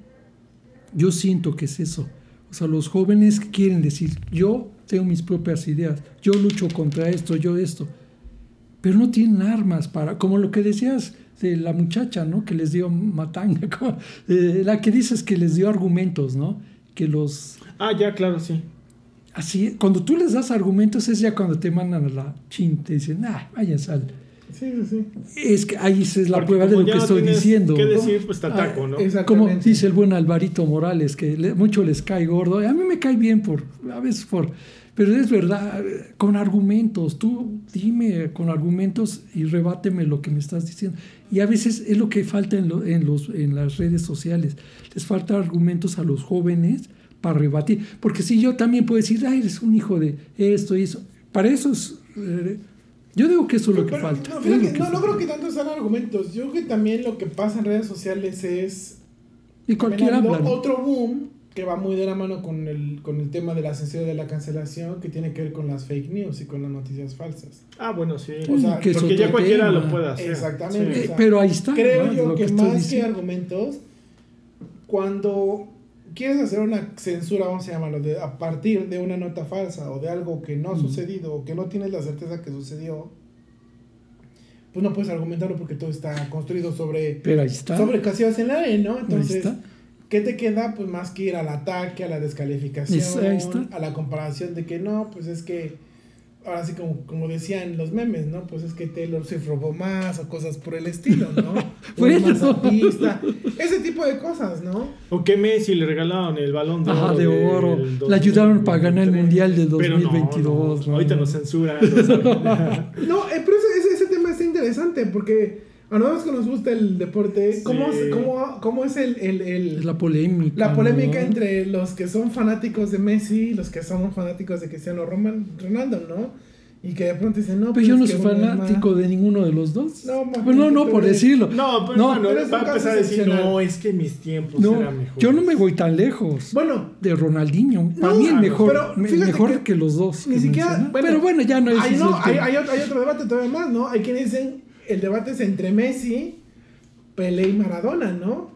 C: yo siento que es eso. O sea, los jóvenes quieren decir, yo tengo mis propias ideas, yo lucho contra esto, yo esto. Pero no tienen armas para, como lo que decías de la muchacha, ¿no? Que les dio matanga, eh, la que dices que les dio argumentos, ¿no? Que los
B: Ah, ya, claro, sí.
C: Así, cuando tú les das argumentos es ya cuando te mandan a la chin, te dicen, ah, vaya sal.
A: Sí, sí, sí.
C: Es que ahí es la
B: Porque
C: prueba de lo que estoy diciendo.
B: ¿Qué decir? Pues te
C: Ah,
B: ataco, ¿no?
A: exacto.
C: Como dice el buen Alvarito Morales, que le- mucho les cae gordo. A mí me cae bien por, a veces por, pero es verdad, con argumentos. Tú dime con argumentos y rebáteme lo que me estás diciendo. Y a veces es lo que falta en, lo- en los, en las redes sociales. Les falta argumentos a los jóvenes para rebatir. Porque si yo también puedo decir, ay, eres un hijo de esto y eso. Para eso es... eh, yo digo que eso es lo que
A: Pero,
C: falta.
A: No, fíjate,
C: lo que
A: no, no creo que tanto sean argumentos. Yo creo que también lo que pasa en redes sociales es.
C: Y. ¿no?
A: Otro boom que va muy de la mano con el, con el tema de la censura y de la cancelación que tiene que ver con las fake news y con las noticias falsas.
B: Ah, bueno, sí.
A: O sea,
C: que
B: Porque ya cualquiera
C: tema.
B: lo puede hacer.
A: Exactamente.
B: Sí.
C: Eh, pero ahí está.
A: Creo
C: ¿no?
A: yo
C: Lo
A: que,
C: estoy
A: más que
C: diciendo.
A: argumentos, cuando quieres hacer una censura, vamos a llamarlo, de, a partir de una nota falsa o de algo que no ha sucedido o que no tienes la certeza que sucedió, pues no puedes argumentarlo porque todo está construido sobre,
C: Pero ahí está.
A: sobre casillas en la arena, ¿no? Entonces. ¿qué te queda? Pues más que ir al ataque, a la descalificación, a la comparación de que no, pues es que, ahora sí como, como decían los memes, ¿no? Pues es que Taylor Swift robó más o cosas por el estilo, ¿no?
C: Bueno.
A: más artista, ese tipo de cosas, ¿no?
B: O que Messi le regalaron el balón de
C: Ajá,
B: oro.
C: de oro. Le ayudaron para ganar el
B: 2023.
C: Mundial del
B: Pero no,
C: 2022.
B: no,
C: ¿no?
B: ahorita nos censuran.
A: No, eh, pero ese, ese, ese tema está interesante porque a nosotros que nos gusta el deporte, ¿cómo,
B: Sí.
A: es- cómo, cómo es el, el, el-
C: Es la polémica.
A: la polémica
C: ¿no?
A: entre los que son fanáticos de Messi y los que somos fanáticos de Cristiano Roman- Ronaldo, ¿no? Y que de pronto dicen, no,
C: Pues yo
A: es
C: no soy fanático de ninguno de los dos.
A: No,
C: Bueno, no, no, por
A: eres-
C: decirlo.
B: No, pero
C: No,
B: bueno,
A: pero es
B: va a empezar a decir, no, es que mis tiempos
C: No,
B: eran mejores.
C: yo no me voy tan lejos
A: Bueno,
C: de Ronaldinho. Para
A: No,
C: mí el mejor,
A: pero
C: mejor
A: que
C: que, los dos.
A: ni siquiera. bueno,
C: pero bueno, ya no es
A: hay, no, hay, hay otro, hay otro debate todavía más, ¿no? Hay quienes dicen el debate es entre Messi, Pelé y Maradona, ¿no?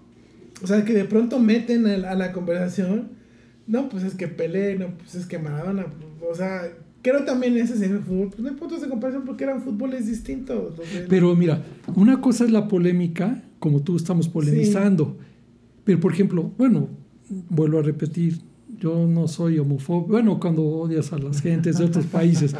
A: O sea, que de pronto meten a, la- a la conversación, no, pues es que Pelé, no, pues es que Maradona, o sea, creo también ese es el fútbol, pues no hay puntos de comparación porque eran fútboles distintos. de-
C: Pero mira, una cosa es la polémica, como tú estamos polemizando. Pero por ejemplo, bueno, vuelvo a repetir, yo no soy homofóbico, bueno, cuando odias a las gentes de otros países,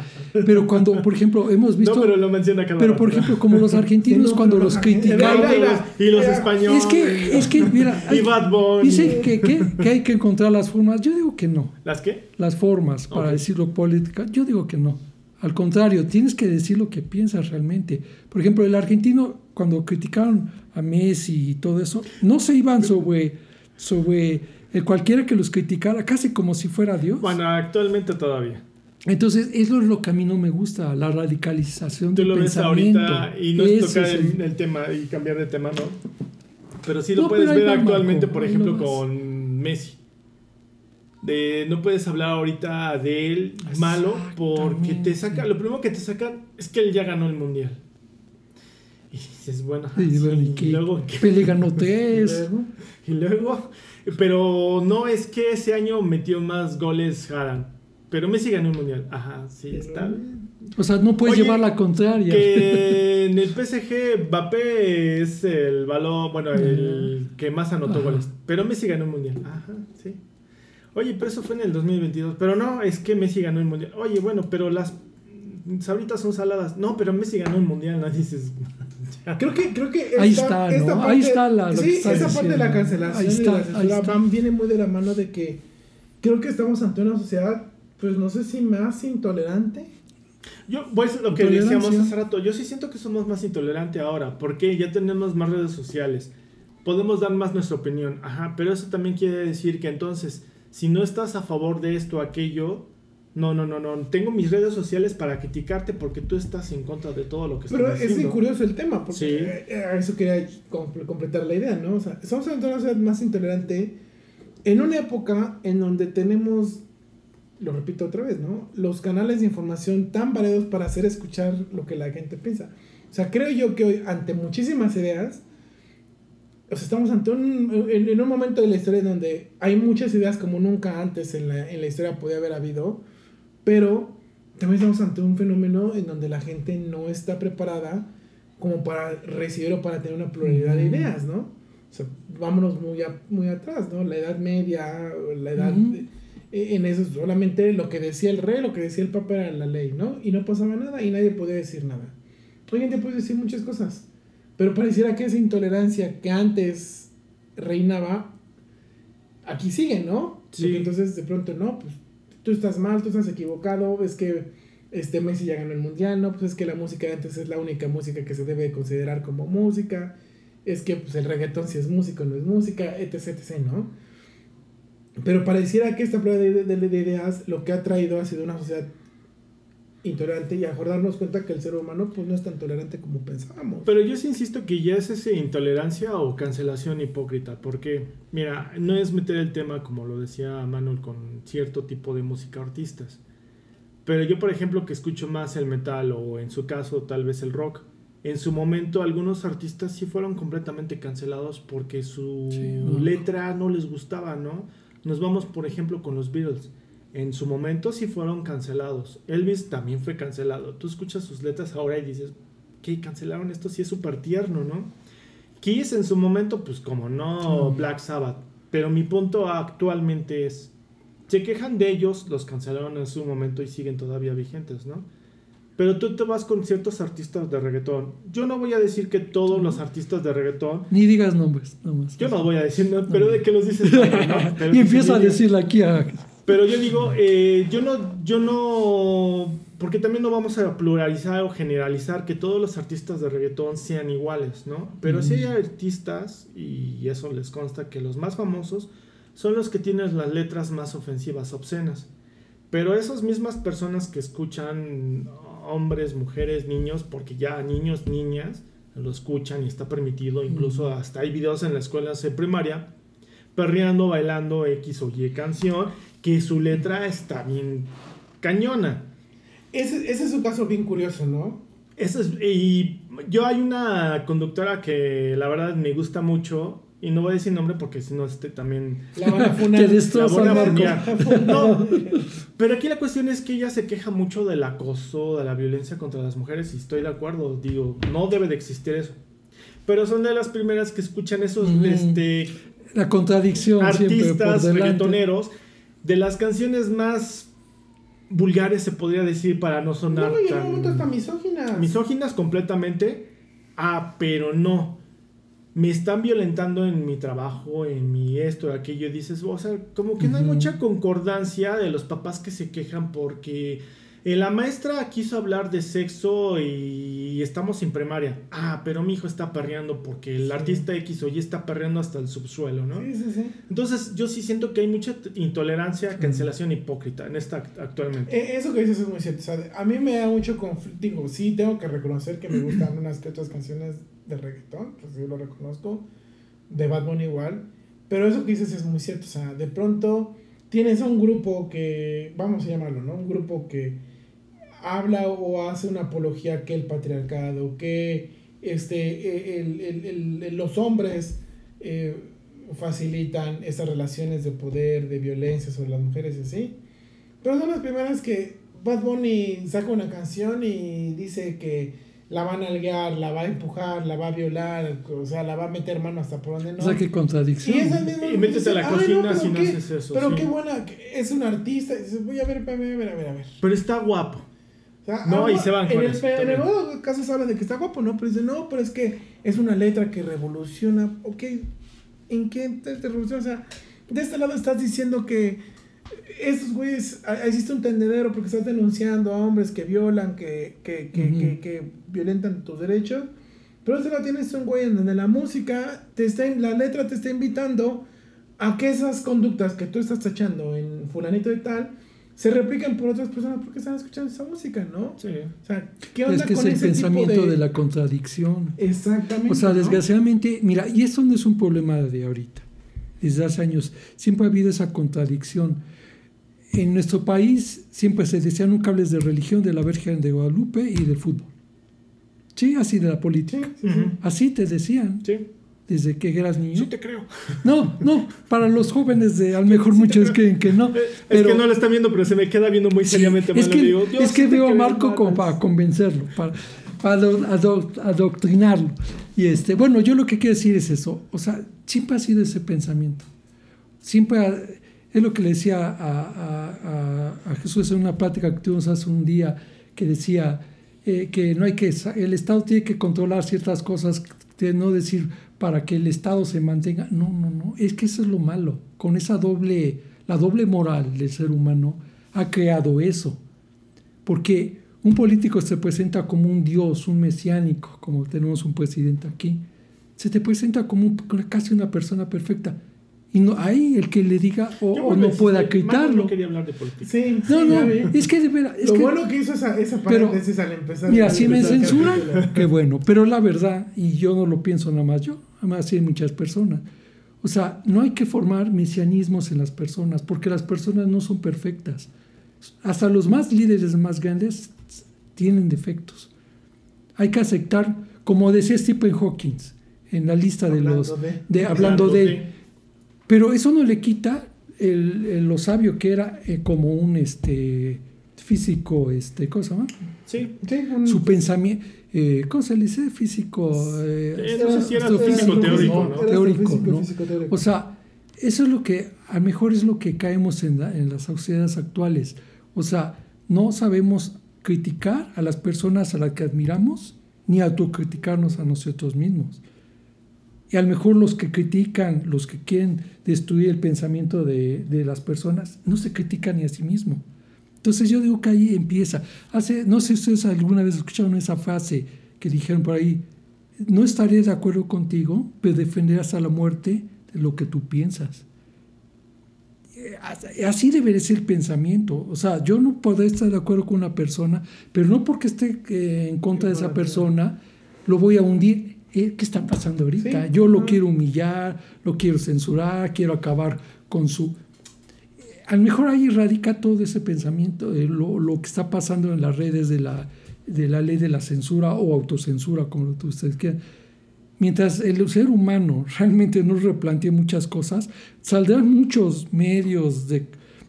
C: pero cuando, por ejemplo, hemos visto,
B: No, pero
C: pero,
B: lo menciona cada
C: por ejemplo, como los argentinos
A: Sí, no,
C: cuando
A: pero
C: los
A: va.
B: y los españoles.
C: es que, es que, mira,
B: Y Bad Bunny.
C: dicen que, que, que hay que encontrar las formas, yo digo que no.
B: ¿Las qué?
C: las formas para
B: Ok.
C: decirlo política, yo digo que no. Al contrario, tienes que decir lo que piensas realmente. Por ejemplo, el argentino, cuando criticaron a Messi y todo eso, no se iban sobre, sobre el cualquiera que los criticara, casi como si fuera Dios.
B: Bueno, actualmente todavía.
C: Entonces, eso es lo que a mí no me gusta, la radicalización
B: Tú
C: del
B: lo ves ahorita y no es tocar el,
C: el-
B: el tema y cambiar de tema, ¿no? Pero sí lo
C: No,
B: puedes ver
C: va,
B: actualmente,
C: Marco,
B: por ejemplo, con Messi. De, no puedes hablar ahorita de él malo porque te saca, lo primero que te sacan es que él ya ganó el mundial. Y dices, bueno,
C: sí, bueno, y
B: y luego ¿qué? Y luego, pero no es que ese año metió más goles Haaland. Pero Messi ganó el mundial. Ajá, sí, está bien.
C: O sea, no puedes
B: Oye,
C: llevar la contraria.
B: Que en el PSG Mbappé es el balón, bueno, el que más anotó
C: Ajá.
B: goles. Pero Messi ganó el mundial. Ajá, sí. Oye, pero eso fue en el 2022. Pero no, es que Messi ganó el mundial. Oye, bueno, pero las sabritas son saladas. No, pero Messi ganó el mundial, no dices.
A: Creo que, creo que
C: Ahí
A: esta-
C: está, ¿no?
A: esta
C: Ahí está la- lo
A: sí, esa parte de la cancelación
C: Ahí
A: y
C: está,
A: la
C: ahí
A: censura
C: está.
A: van- viene muy de la mano de que creo que estamos ante una sociedad, pues no sé si más intolerante.
B: Yo, pues lo que decíamos hace rato, yo sí siento que somos más intolerantes ahora, porque ya tenemos más redes sociales, podemos dar más nuestra opinión, ajá, pero eso también quiere decir que entonces, si no estás a favor de esto o aquello, no, no, no, no, tengo mis redes sociales para criticarte porque tú estás en contra de todo lo que
A: Pero
B: estoy
A: es
B: haciendo.
A: curioso el tema, porque
B: Sí.
A: eh, eh, a eso quería com- completar la idea, ¿no? O sea, estamos ante una sociedad más intolerante en una época en donde tenemos, lo repito otra vez, ¿no? Los canales de información tan variados para hacer escuchar lo que la gente piensa. O sea, creo yo que hoy, ante muchísimas ideas, o sea, estamos ante un, en, en un momento de la historia en donde hay muchas ideas como nunca antes en la, en la historia podía haber habido, pero también estamos ante un fenómeno en donde la gente no está preparada como para recibir o para tener una pluralidad de ideas, ¿no? O sea, vámonos muy, a- muy atrás, ¿no? La edad media, la edad... De- en eso solamente lo que decía el rey, lo que decía el papa era la ley, ¿no? Y no pasaba nada y nadie podía decir nada. hoy en día puedes decir muchas cosas, pero pareciera que esa intolerancia que antes reinaba, aquí sigue, ¿no?
B: Sí.
A: Porque entonces de pronto, no, pues tú estás mal, tú estás equivocado, es que este Messi ya ganó el mundial, no, pues es que la música de antes es la única música que se debe considerar como música, es que pues el reggaetón si es música no es música, etc, etc, ¿no? Pero pareciera que esta prueba de, de- de ideas lo que ha traído ha sido una sociedad intolerante y a mejor darnos cuenta que el ser humano pues no es tan tolerante como pensábamos.
B: Pero yo sí insisto que ya es esa intolerancia o cancelación hipócrita, porque, mira, no es meter el tema, como lo decía Manuel, con cierto tipo de música artistas. Pero yo, por ejemplo, que escucho más el metal o en su caso tal vez el rock, en su momento algunos artistas sí fueron completamente cancelados porque su
C: Sí, ¿no?
B: letra no les gustaba, ¿no? Nos vamos, por ejemplo, con los Beatles. En su momento sí fueron cancelados. Elvis también fue cancelado. Tú escuchas sus letras ahora y dices, ¿qué cancelaron esto? Sí es súper tierno, ¿no? Kiss en su momento, pues como no,
C: Sí.
B: Black Sabbath. Pero mi punto actualmente es, se quejan de ellos, los cancelaron en su momento y siguen todavía vigentes, ¿no? Pero tú te vas con ciertos artistas de reggaetón. Yo no voy a decir que todos los artistas de reggaetón,
C: Ni digas nombres, nomás.
B: yo no voy a decir, no, pero de que los dices, no, no,
C: y
B: que
C: empieza a decirle aquí a...
B: Pero yo digo, eh, yo no, yo no, porque también no vamos a pluralizar o generalizar que todos los artistas de reggaetón sean iguales, ¿no? Pero sí hay artistas, y eso les consta, que los más famosos son los que tienen las letras más ofensivas, obscenas. Pero esas mismas personas que escuchan hombres, mujeres, niños, porque ya niños, niñas, lo escuchan y está permitido, incluso hasta hay videos en las escuelas de primaria, perreando, bailando X o Y canción, que su letra está bien cañona.
A: Ese, ese es un caso bien curioso, ¿no?
B: Eso es, y yo hay una conductora que la verdad me gusta mucho, y no voy a decir nombre porque si no este también
A: La van a funar.
B: No, pero aquí la cuestión es que ella se queja mucho del acoso, de la violencia contra las mujeres, y estoy de acuerdo, digo, no debe de existir eso. Pero son de las primeras que escuchan esos este,
C: La contradicción
B: artistas reggaetoneros de las canciones más vulgares, se podría decir, para no sonar
A: No, y en un
B: tan
A: momento hasta misóginas.
B: misóginas completamente. Ah, pero no. Me están violentando en mi trabajo, en mi esto, aquello. y Dices, o sea, como que no hay mucha concordancia de los papás que se quejan porque eh, la maestra quiso hablar de sexo y estamos en primaria. Ah, pero mi hijo está perreando porque el
A: Sí.
B: artista X o Y está perreando hasta el subsuelo, ¿no?
A: Sí, sí, sí.
B: Entonces, yo sí siento que hay mucha intolerancia, cancelación hipócrita en esta act- actualmente.
A: Eh, Eso que dices es muy cierto. o sea, a mí me da mucho conflicto. Digo, sí, tengo que reconocer que me gustan unas que otras canciones de reggaetón, pues yo lo reconozco. De Bad Bunny igual. Pero eso que dices es muy cierto. O sea, de pronto tienes a un grupo que, vamos a llamarlo, ¿no? Un grupo que habla o hace una apología que el patriarcado, que este, el- el- el- el- los hombres eh, facilitan esas relaciones de poder, de violencia sobre las mujeres y así. Pero son las primeras que Bad Bunny saca una canción y dice que la va a nalguear, la va a empujar, la va a violar, o sea, la va a meter mano hasta por donde no.
C: O sea, qué contradicción.
A: Y esas mismas
B: Y métete a la
A: dicen, "Ay,
B: cocina
A: pero
B: si no haces eso,
A: Pero
B: sí".
A: qué buena, que es un artista. Y dices, voy a ver, a ver, a ver, a ver, a ver.
B: Pero está guapo.
A: O sea,
B: No,
A: ah,
B: y se van
A: en
B: con
A: el,
B: eso
A: pe- en el casos hablan de que está guapo, ¿no? Pero dicen, no, pero es que es una letra que revoluciona. Ok, ¿en qué te te revoluciona? O sea, de este lado estás diciendo que estos güeyes, ah, existe un tendedero porque estás denunciando a hombres que violan, que, que, que, que, que violentan tus derechos. Pero lado tienes un güey en donde la música, te está, la letra te está invitando a que esas conductas que tú estás tachando en fulanito y tal, se replican por otras personas porque están escuchando esa música, ¿no?
B: Sí.
A: O sea, ¿qué onda
C: Es que es el
A: ese
C: pensamiento
A: tipo
C: de...
A: de...
C: la contradicción.
A: Exactamente.
C: O sea,
A: ¿no?
C: desgraciadamente, mira, y esto no es un problema de ahorita. Desde hace años siempre ha habido esa contradicción. En nuestro país siempre se decían nunca hables de religión, de la Virgen de Guadalupe y del fútbol. Sí, así de la política.
A: Sí, sí, sí.
B: Ujú.
C: Así te decían
B: Sí,
C: desde que eras niño.
B: sí te creo.
C: No, no, para los jóvenes de, a lo mejor muchos creen que no. Pero-
B: es que no lo están viendo, pero se me queda viendo muy seriamente.
C: es que,
B: le digo, "Yo
C: es que veo a Marco como
B: manas".
C: para convencerlo, para, para ado- ado- adoctrinarlo. Y este, bueno, yo lo que quiero decir es eso. O sea, siempre ha sido ese pensamiento. Siempre ha- es lo que le decía a, a- a- Jesús en una plática que tuvimos hace un día, que decía eh, que no hay que, el Estado tiene que controlar ciertas cosas, de no decir para que el Estado se mantenga. No, no, no, es que eso es lo malo. Con esa doble, la doble moral del ser humano ha creado eso. Porque un político se presenta como un dios, un mesiánico, como tenemos un presidente aquí. Se te presenta como casi una persona perfecta. Y no hay el que le diga o, no pueda quitarlo.
B: No quería hablar de política.
A: Sí,
C: no, no, es que de verdad.
A: Lo bueno que hizo esa, esa paréntesis al empezar.
C: Mira, si me censuran, qué bueno. Pero la verdad, y yo no lo pienso nada más yo, además sí hay muchas personas. O sea, no hay que formar mesianismos en las personas, porque las personas no son perfectas. Hasta los más líderes más grandes tienen defectos. Hay que aceptar, como decía Stephen Hawking en la lista de los. De, hablando, de pero eso no le quita el, lo sabio que era eh, como un este, físico, este, ¿cómo se llama?
B: Sí,
C: Su pensamiento, eh, ¿cómo se le dice? Físico.
B: Eh, no sé si era físico, teórico, ¿no?
C: Teórico, ¿no? O sea, eso es lo que, a lo mejor es lo que caemos en, en las sociedades actuales. O sea, no sabemos criticar a las personas a las que admiramos ni autocriticarnos a nosotros mismos. Y a lo mejor los que critican, los que quieren destruir el pensamiento de, de las personas, no se critican ni a sí mismos. Entonces yo digo que ahí empieza. Hace, no sé si ustedes alguna vez escucharon esa frase que dijeron por ahí, no estaré de acuerdo contigo, pero defenderás a la muerte de lo que tú piensas. Eh, así debería ser el pensamiento. O sea, yo no puedo estar de acuerdo con una persona, pero no porque esté eh, en contra de esa persona, lo voy a hundir ¿qué está pasando ahorita? Yo lo quiero humillar, lo quiero censurar, quiero acabar con su... A lo mejor ahí radica todo ese pensamiento, de lo, lo, que está pasando en las redes de la, de la ley de la censura o autocensura, como ustedes quieran. Mientras el ser humano realmente no replantee muchas cosas, saldrán muchos medios de,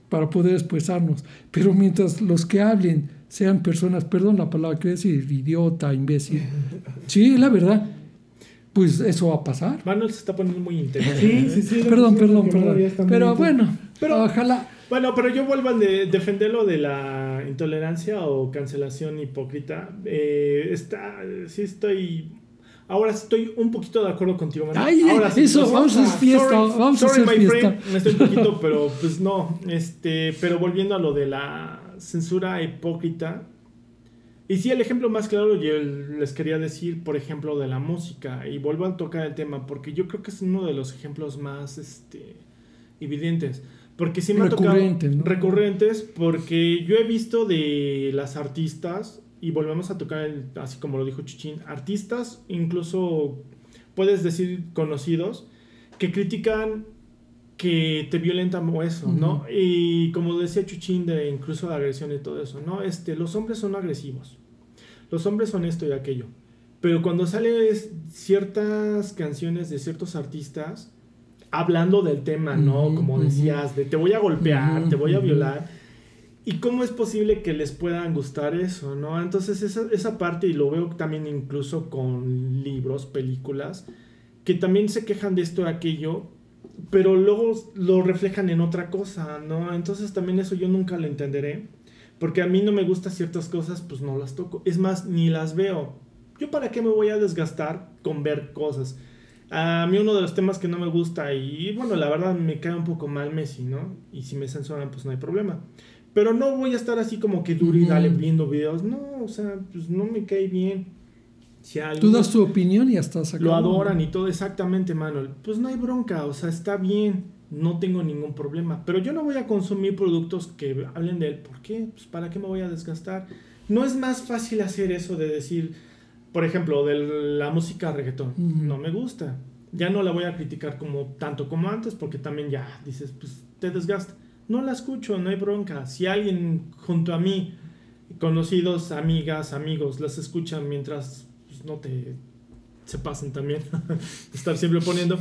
C: para poder expresarnos, pero mientras los que hablen sean personas, perdón la palabra que decir, idiota, imbécil. Sí, la verdad pues eso va a pasar.
B: Manuel se está poniendo muy interesante.
A: Sí, sí, sí.
C: Perdón, perdón, perdón. Pero bueno, pero, ojalá.
B: Bueno, pero yo vuelvo a defender lo de la intolerancia o cancelación hipócrita. Eh, está, sí estoy Ahora estoy un poquito de acuerdo contigo,
C: Ay, Ahora sí, eso, vamos a hacer fiesta, vamos a hacer
B: my
C: fiesta.
B: Friend, estoy un poquito, pero pues no. Este, pero volviendo a lo de la censura hipócrita, y sí, el ejemplo más claro yo les quería decir, por ejemplo, de la música. Y vuelvo a tocar el tema, porque yo creo que es uno de los ejemplos más este, evidentes. Porque sí me ha tocado recurrentes, porque yo he visto de las artistas, y volvemos a tocar, así como lo dijo Chichín, artistas, incluso puedes decir conocidos, que critican que te violentan o eso, ¿no? Y como decía Chuchín de incluso la agresión y todo eso, ¿no? Este, los hombres son agresivos. Los hombres son esto y aquello. Pero cuando salen ciertas canciones de ciertos artistas hablando del tema, ¿no? Como decías, de te voy a golpear, te voy a violar. ¿Y cómo es posible que les puedan gustar eso, no? Entonces esa, esa parte, y lo veo también incluso con libros, películas, que también se quejan de esto y aquello, pero luego lo reflejan en otra cosa, ¿no? Entonces también eso yo nunca lo entenderé. Porque a mí no me gustan ciertas cosas, pues no las toco. Es más, ni las veo. ¿Yo para qué me voy a desgastar con ver cosas? A mí uno de los temas que no me gusta y bueno, la verdad me cae un poco mal Messi, ¿no? Y si me censuran, pues no hay problema. Pero no voy a estar así como que duro y dale viendo videos. No, o sea, pues no me cae bien.
C: Si Tú das tu opinión y hasta
B: Lo adoran y todo, exactamente, Manuel. Pues no hay bronca, o sea, está bien no tengo ningún problema. Pero yo no voy a consumir productos que hablen de él. ¿Por qué? Pues para qué me voy a desgastar. No es más fácil hacer eso de decir, por ejemplo, de la música reggaetón. No me gusta. Ya no la voy a criticar como tanto como antes porque también ya dices, pues te desgasta. No la escucho, no hay bronca. Si alguien junto a mí, conocidos, amigas, amigos, las escuchan mientras pues, no te se pasen también, estar siempre poniendo,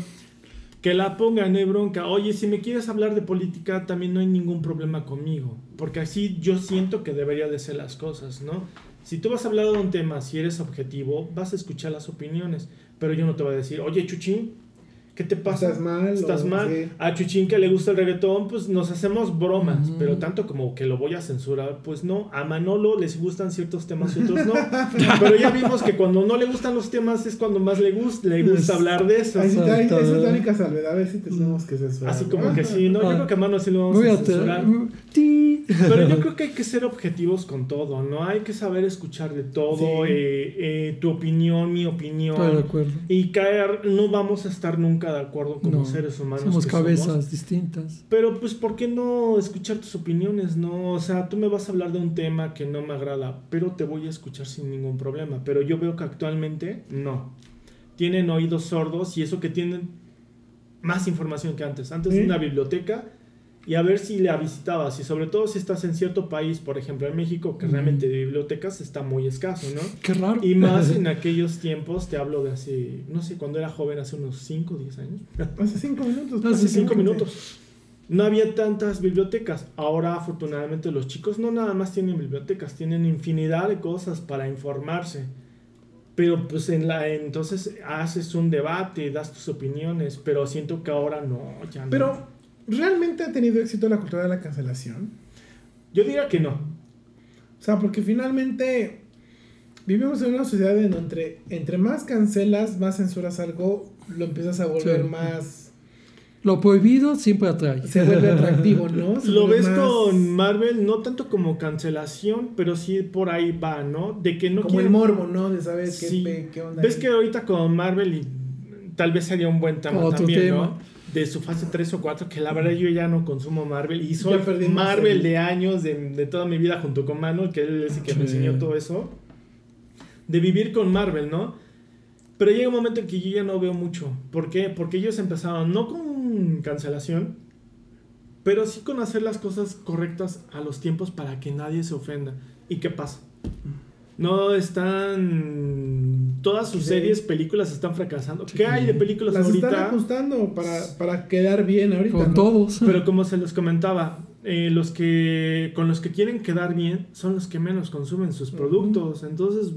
B: que la pongan, no hay bronca. Oye, si me quieres hablar de política, también no hay ningún problema conmigo. Porque así yo siento que debería de ser las cosas, ¿no? Si tú vas a hablar de un tema, si eres objetivo, vas a escuchar las opiniones. Pero yo no te voy a decir, oye, Chuchín, ¿Qué te pasa?
A: Estás mal.
B: Estás
A: o-
B: mal.
A: sí.
B: A Chuchín que le gusta el reggaetón, pues nos hacemos bromas, pero tanto como que lo voy a censurar, pues no. A Manolo les gustan ciertos temas y otros no. pero ya vimos que cuando no le gustan los temas es cuando más le gusta, le gusta
C: Es-
B: hablar de eso.
A: Ahí sí, ahí- esa es la única salvedad. A ver si tenemos que censurar.
B: Así como que sí, ¿no? Yo creo que a Mano sí lo vamos a censurar. Pero yo creo que hay que ser objetivos con todo, ¿no? Hay que saber escuchar de todo,
A: Sí.
B: eh, eh, tu opinión, mi opinión.
C: Estoy de acuerdo.
B: Y caer, no vamos a estar nunca de acuerdo como
C: No,
B: seres humanos.
C: Somos
B: que
C: cabezas distintas.
B: Pero pues, ¿por qué no escuchar tus opiniones? No, o sea, tú me vas a hablar de un tema que no me agrada, pero te voy a escuchar sin ningún problema. Pero yo veo que actualmente no. Tienen oídos sordos y eso que tienen más información que antes. Antes de una biblioteca y a ver si la visitabas y sobre todo si estás en cierto país, por ejemplo en México, que realmente de bibliotecas está muy escaso, ¿no?
C: Qué raro.
B: Y más en aquellos tiempos, te hablo de hace, no sé, cuando era joven, hace unos 5 o 10 años.
A: Hace cinco minutos.
C: Hace
B: Hace cinco
A: prácticamente.
B: minutos. No había tantas bibliotecas. Ahora, afortunadamente, los chicos no nada más tienen bibliotecas, tienen infinidad de cosas para informarse. Pero pues en la entonces haces un debate, das tus opiniones, pero siento que ahora no, ya no.
A: Pero, ¿realmente ha tenido éxito la cultura de la cancelación?
B: yo diría que no.
A: O sea, porque finalmente vivimos en una sociedad en donde entre más cancelas, más censuras algo, lo empiezas a volver
C: Sí.
A: más...
C: Lo prohibido siempre atrae.
A: Se vuelve atractivo, ¿no? Se
B: Lo ves
A: más
B: con Marvel, no tanto como cancelación, pero sí por ahí va, ¿no? De que no
A: Como el
B: quieren-
A: morbo, ¿no? De saber qué,
B: Sí.
A: qué onda.
B: Ves
A: ahí.
B: que ahorita con Marvel y tal vez sería un buen tema
C: Otro
B: también,
C: tema.
B: ¿no? De su fase 3 o 4, que la verdad yo ya no consumo Marvel y soy Marvel
A: el-
B: de años, de, de toda mi vida junto con Manuel, que él es el que me enseñó todo eso. De vivir con Marvel, ¿no? Pero llega un momento en que yo ya no veo mucho. ¿Por qué? Porque ellos empezaron no con cancelación, pero sí con hacer las cosas correctas a los tiempos para que nadie se ofenda. ¿Y qué pasa? No están. Todas sus
A: Sí.
B: series, películas están fracasando. ¿Qué hay de películas
A: Las están
B: ahorita?
A: ajustando para, para quedar bien ahorita.
C: Con
A: ¿no?
C: todos.
B: Pero como se los comentaba, eh, los que con los que quieren quedar bien son los que menos consumen sus productos. Entonces,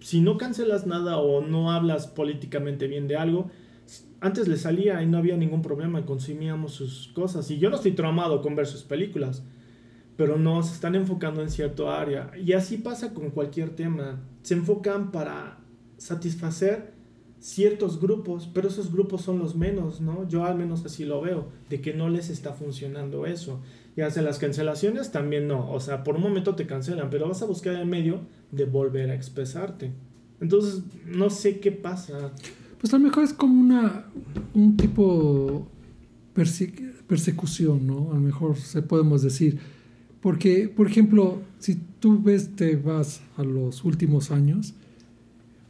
B: si no cancelas nada o no hablas políticamente bien de algo, antes le salía y no había ningún problema, consumíamos sus cosas. Y yo no estoy traumado con ver sus películas, pero no se están enfocando en cierto área. Y así pasa con cualquier tema. Se enfocan para satisfacer ciertos grupos, pero esos grupos son los menos, ¿no? Yo al menos así lo veo, de que no les está funcionando eso. Y hacia las cancelaciones también no, o sea, por un momento te cancelan, pero vas a buscar el medio de volver a expresarte. Entonces, no sé qué pasa.
C: Pues a lo mejor es como una un tipo perse- persecución, ¿no? A lo mejor se podemos decir. Porque, por ejemplo, si tú ves, te vas a los últimos años,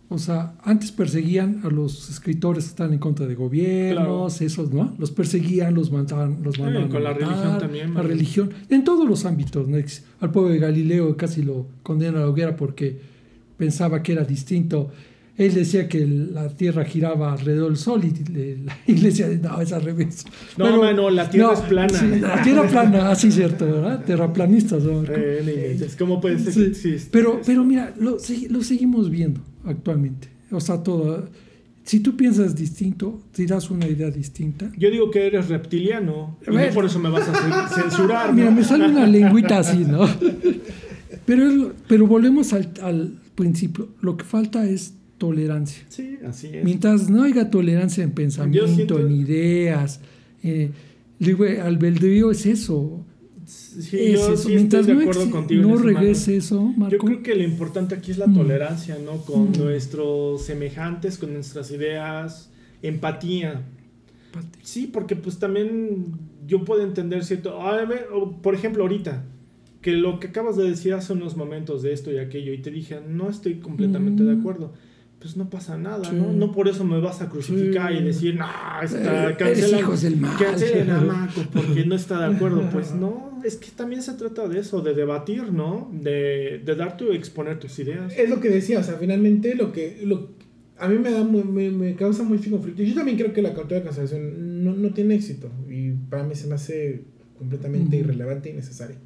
C: o sea, antes perseguían a los escritores que están en contra de gobiernos, esos, ¿no? Los perseguían, los mataban, los mandaban
B: con
C: a
B: la
C: matar,
B: religión también,
C: La religión, en todos los ámbitos, ¿no? Al pueblo de Galileo casi lo condenan a la hoguera porque pensaba que era distinto. Él decía que la Tierra giraba alrededor del Sol y le- la iglesia, no, es al revés.
B: No, mano, la Tierra es plana.
C: sí, la Tierra plana, así cierto, ¿verdad? Terraplanistas,
B: ¿Cómo puede ser
C: Sí,
B: que exista
C: Pero, pero mira, lo, lo seguimos viendo actualmente. O sea, todo. Si tú piensas distinto, dirás una idea distinta.
B: Yo digo que eres reptiliano y
C: Bueno.
B: no por eso me vas a ce- censurar.
C: Mira, me sale una lengüita así, ¿no? Pero, es pero volvemos al, al principio. Lo que falta es tolerancia.
B: Sí, así es.
C: Mientras no haya tolerancia en pensamiento,
B: siento-
C: en ideas, eh, libre albedrío es eso.
B: Sí,
C: es
B: yo
C: eso.
B: sí estoy
C: Mientras
B: de
C: no,
B: acuerdo
C: exi-
B: contigo.
C: no regrese eso,
B: Yo
C: Marco.
B: creo que lo importante aquí es la
C: Mm.
B: tolerancia, ¿no? Con
C: Mm.
B: nuestros semejantes, con nuestras ideas, empatía. Sí, porque pues también yo puedo entender cierto... a ver, o, por ejemplo, ahorita, que lo que acabas de decir hace unos momentos de esto y aquello, y te dije, no estoy completamente de
C: Mm.
B: acuerdo. Pues no pasa nada,
C: Sí.
B: ¿no? No por eso me vas a crucificar
C: Sí.
B: y decir, no,
C: Eh,
B: está,
C: eres
B: cancela,
C: hijos del mal".
B: cancelen a porque no está de acuerdo. Pues no, es que también se trata de eso, de debatir, ¿no? De, de dar tu, exponer tus ideas.
A: Es lo que decía, o sea, finalmente lo que... Lo, a mí me da muy- me, me causa mucho conflicto. Yo también creo que la cultura de cancelación no, no tiene éxito. Y para mí se me hace completamente irrelevante e innecesaria.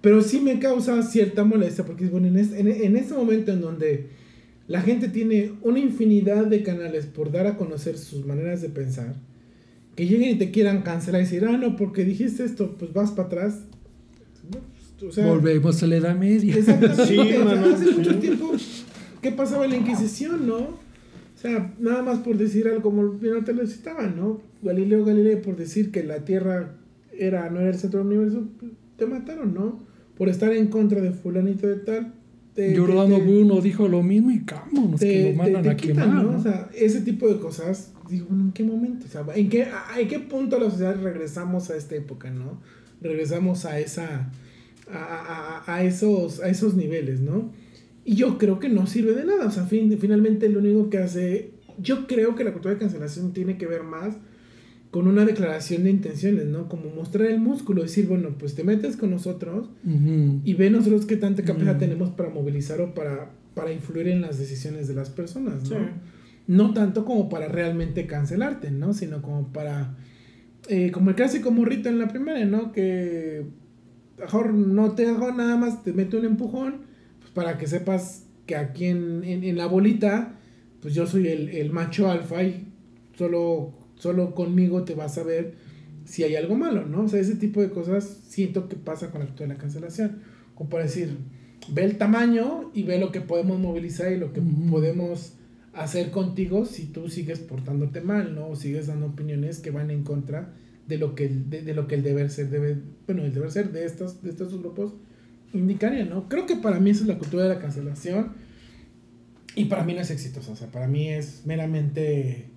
A: Pero sí me causa cierta molestia porque, bueno, en este, en, en este momento en donde la gente tiene una infinidad de canales por dar a conocer sus maneras de pensar, que lleguen y te quieran cancelar y decir, ah, no, porque dijiste esto, pues vas para atrás. O sea,
C: Volvemos a la Edad Media.
A: Exactamente.
B: Sí,
A: o sea,
B: mano,
A: hace
B: sí.
A: mucho tiempo, ¿qué pasaba en la Inquisición, no? O sea, nada más por decir algo como no te lo citaban, ¿no? Galileo Galilei por decir que la Tierra era, no era el centro del universo, te mataron, ¿no? Por estar en contra de fulanito de tal. Te-
C: Giordano
A: te- te-
C: Bruno dijo lo mismo y vámonos, que lo mandan a
A: quitan,
C: quemar.
A: ¿no? O sea, ese tipo de cosas, digo, ¿en qué momento? O sea, ¿en qué, a, ¿en qué punto de la sociedad regresamos a esta época, no? Regresamos a esa, a- a- a esos, a esos niveles, ¿no? Y yo creo que no sirve de nada, o sea, fin- finalmente lo único que hace, yo creo que la cultura de cancelación tiene que ver más con una declaración de intenciones, ¿no? Como mostrar el músculo, decir, bueno, pues te metes con nosotros, y ve nosotros qué tanta capacidad tenemos para movilizar o para, para influir en las decisiones de las personas, ¿no?
B: Sí.
A: No tanto como para realmente cancelarte, ¿no? Sino como para... eh, como el clásico morrito en la primera, ¿no? Que mejor no te hago nada más, te meto un empujón, pues para que sepas que aquí en, en, en la bolita, pues yo soy el, el macho alfa y solo, solo conmigo te vas a ver si hay algo malo, ¿no? O sea, ese tipo de cosas siento que pasa con la cultura de la cancelación. Como por decir, ve el tamaño y ve lo que podemos movilizar y lo que podemos hacer contigo si tú sigues portándote mal, ¿no? O sigues dando opiniones que van en contra de lo que el, de, de lo que el deber ser debe, bueno, el deber ser de estos, de estos grupos indicaría, ¿no? Creo que para mí esa es la cultura de la cancelación y para mí no es exitosa, o sea, para mí es meramente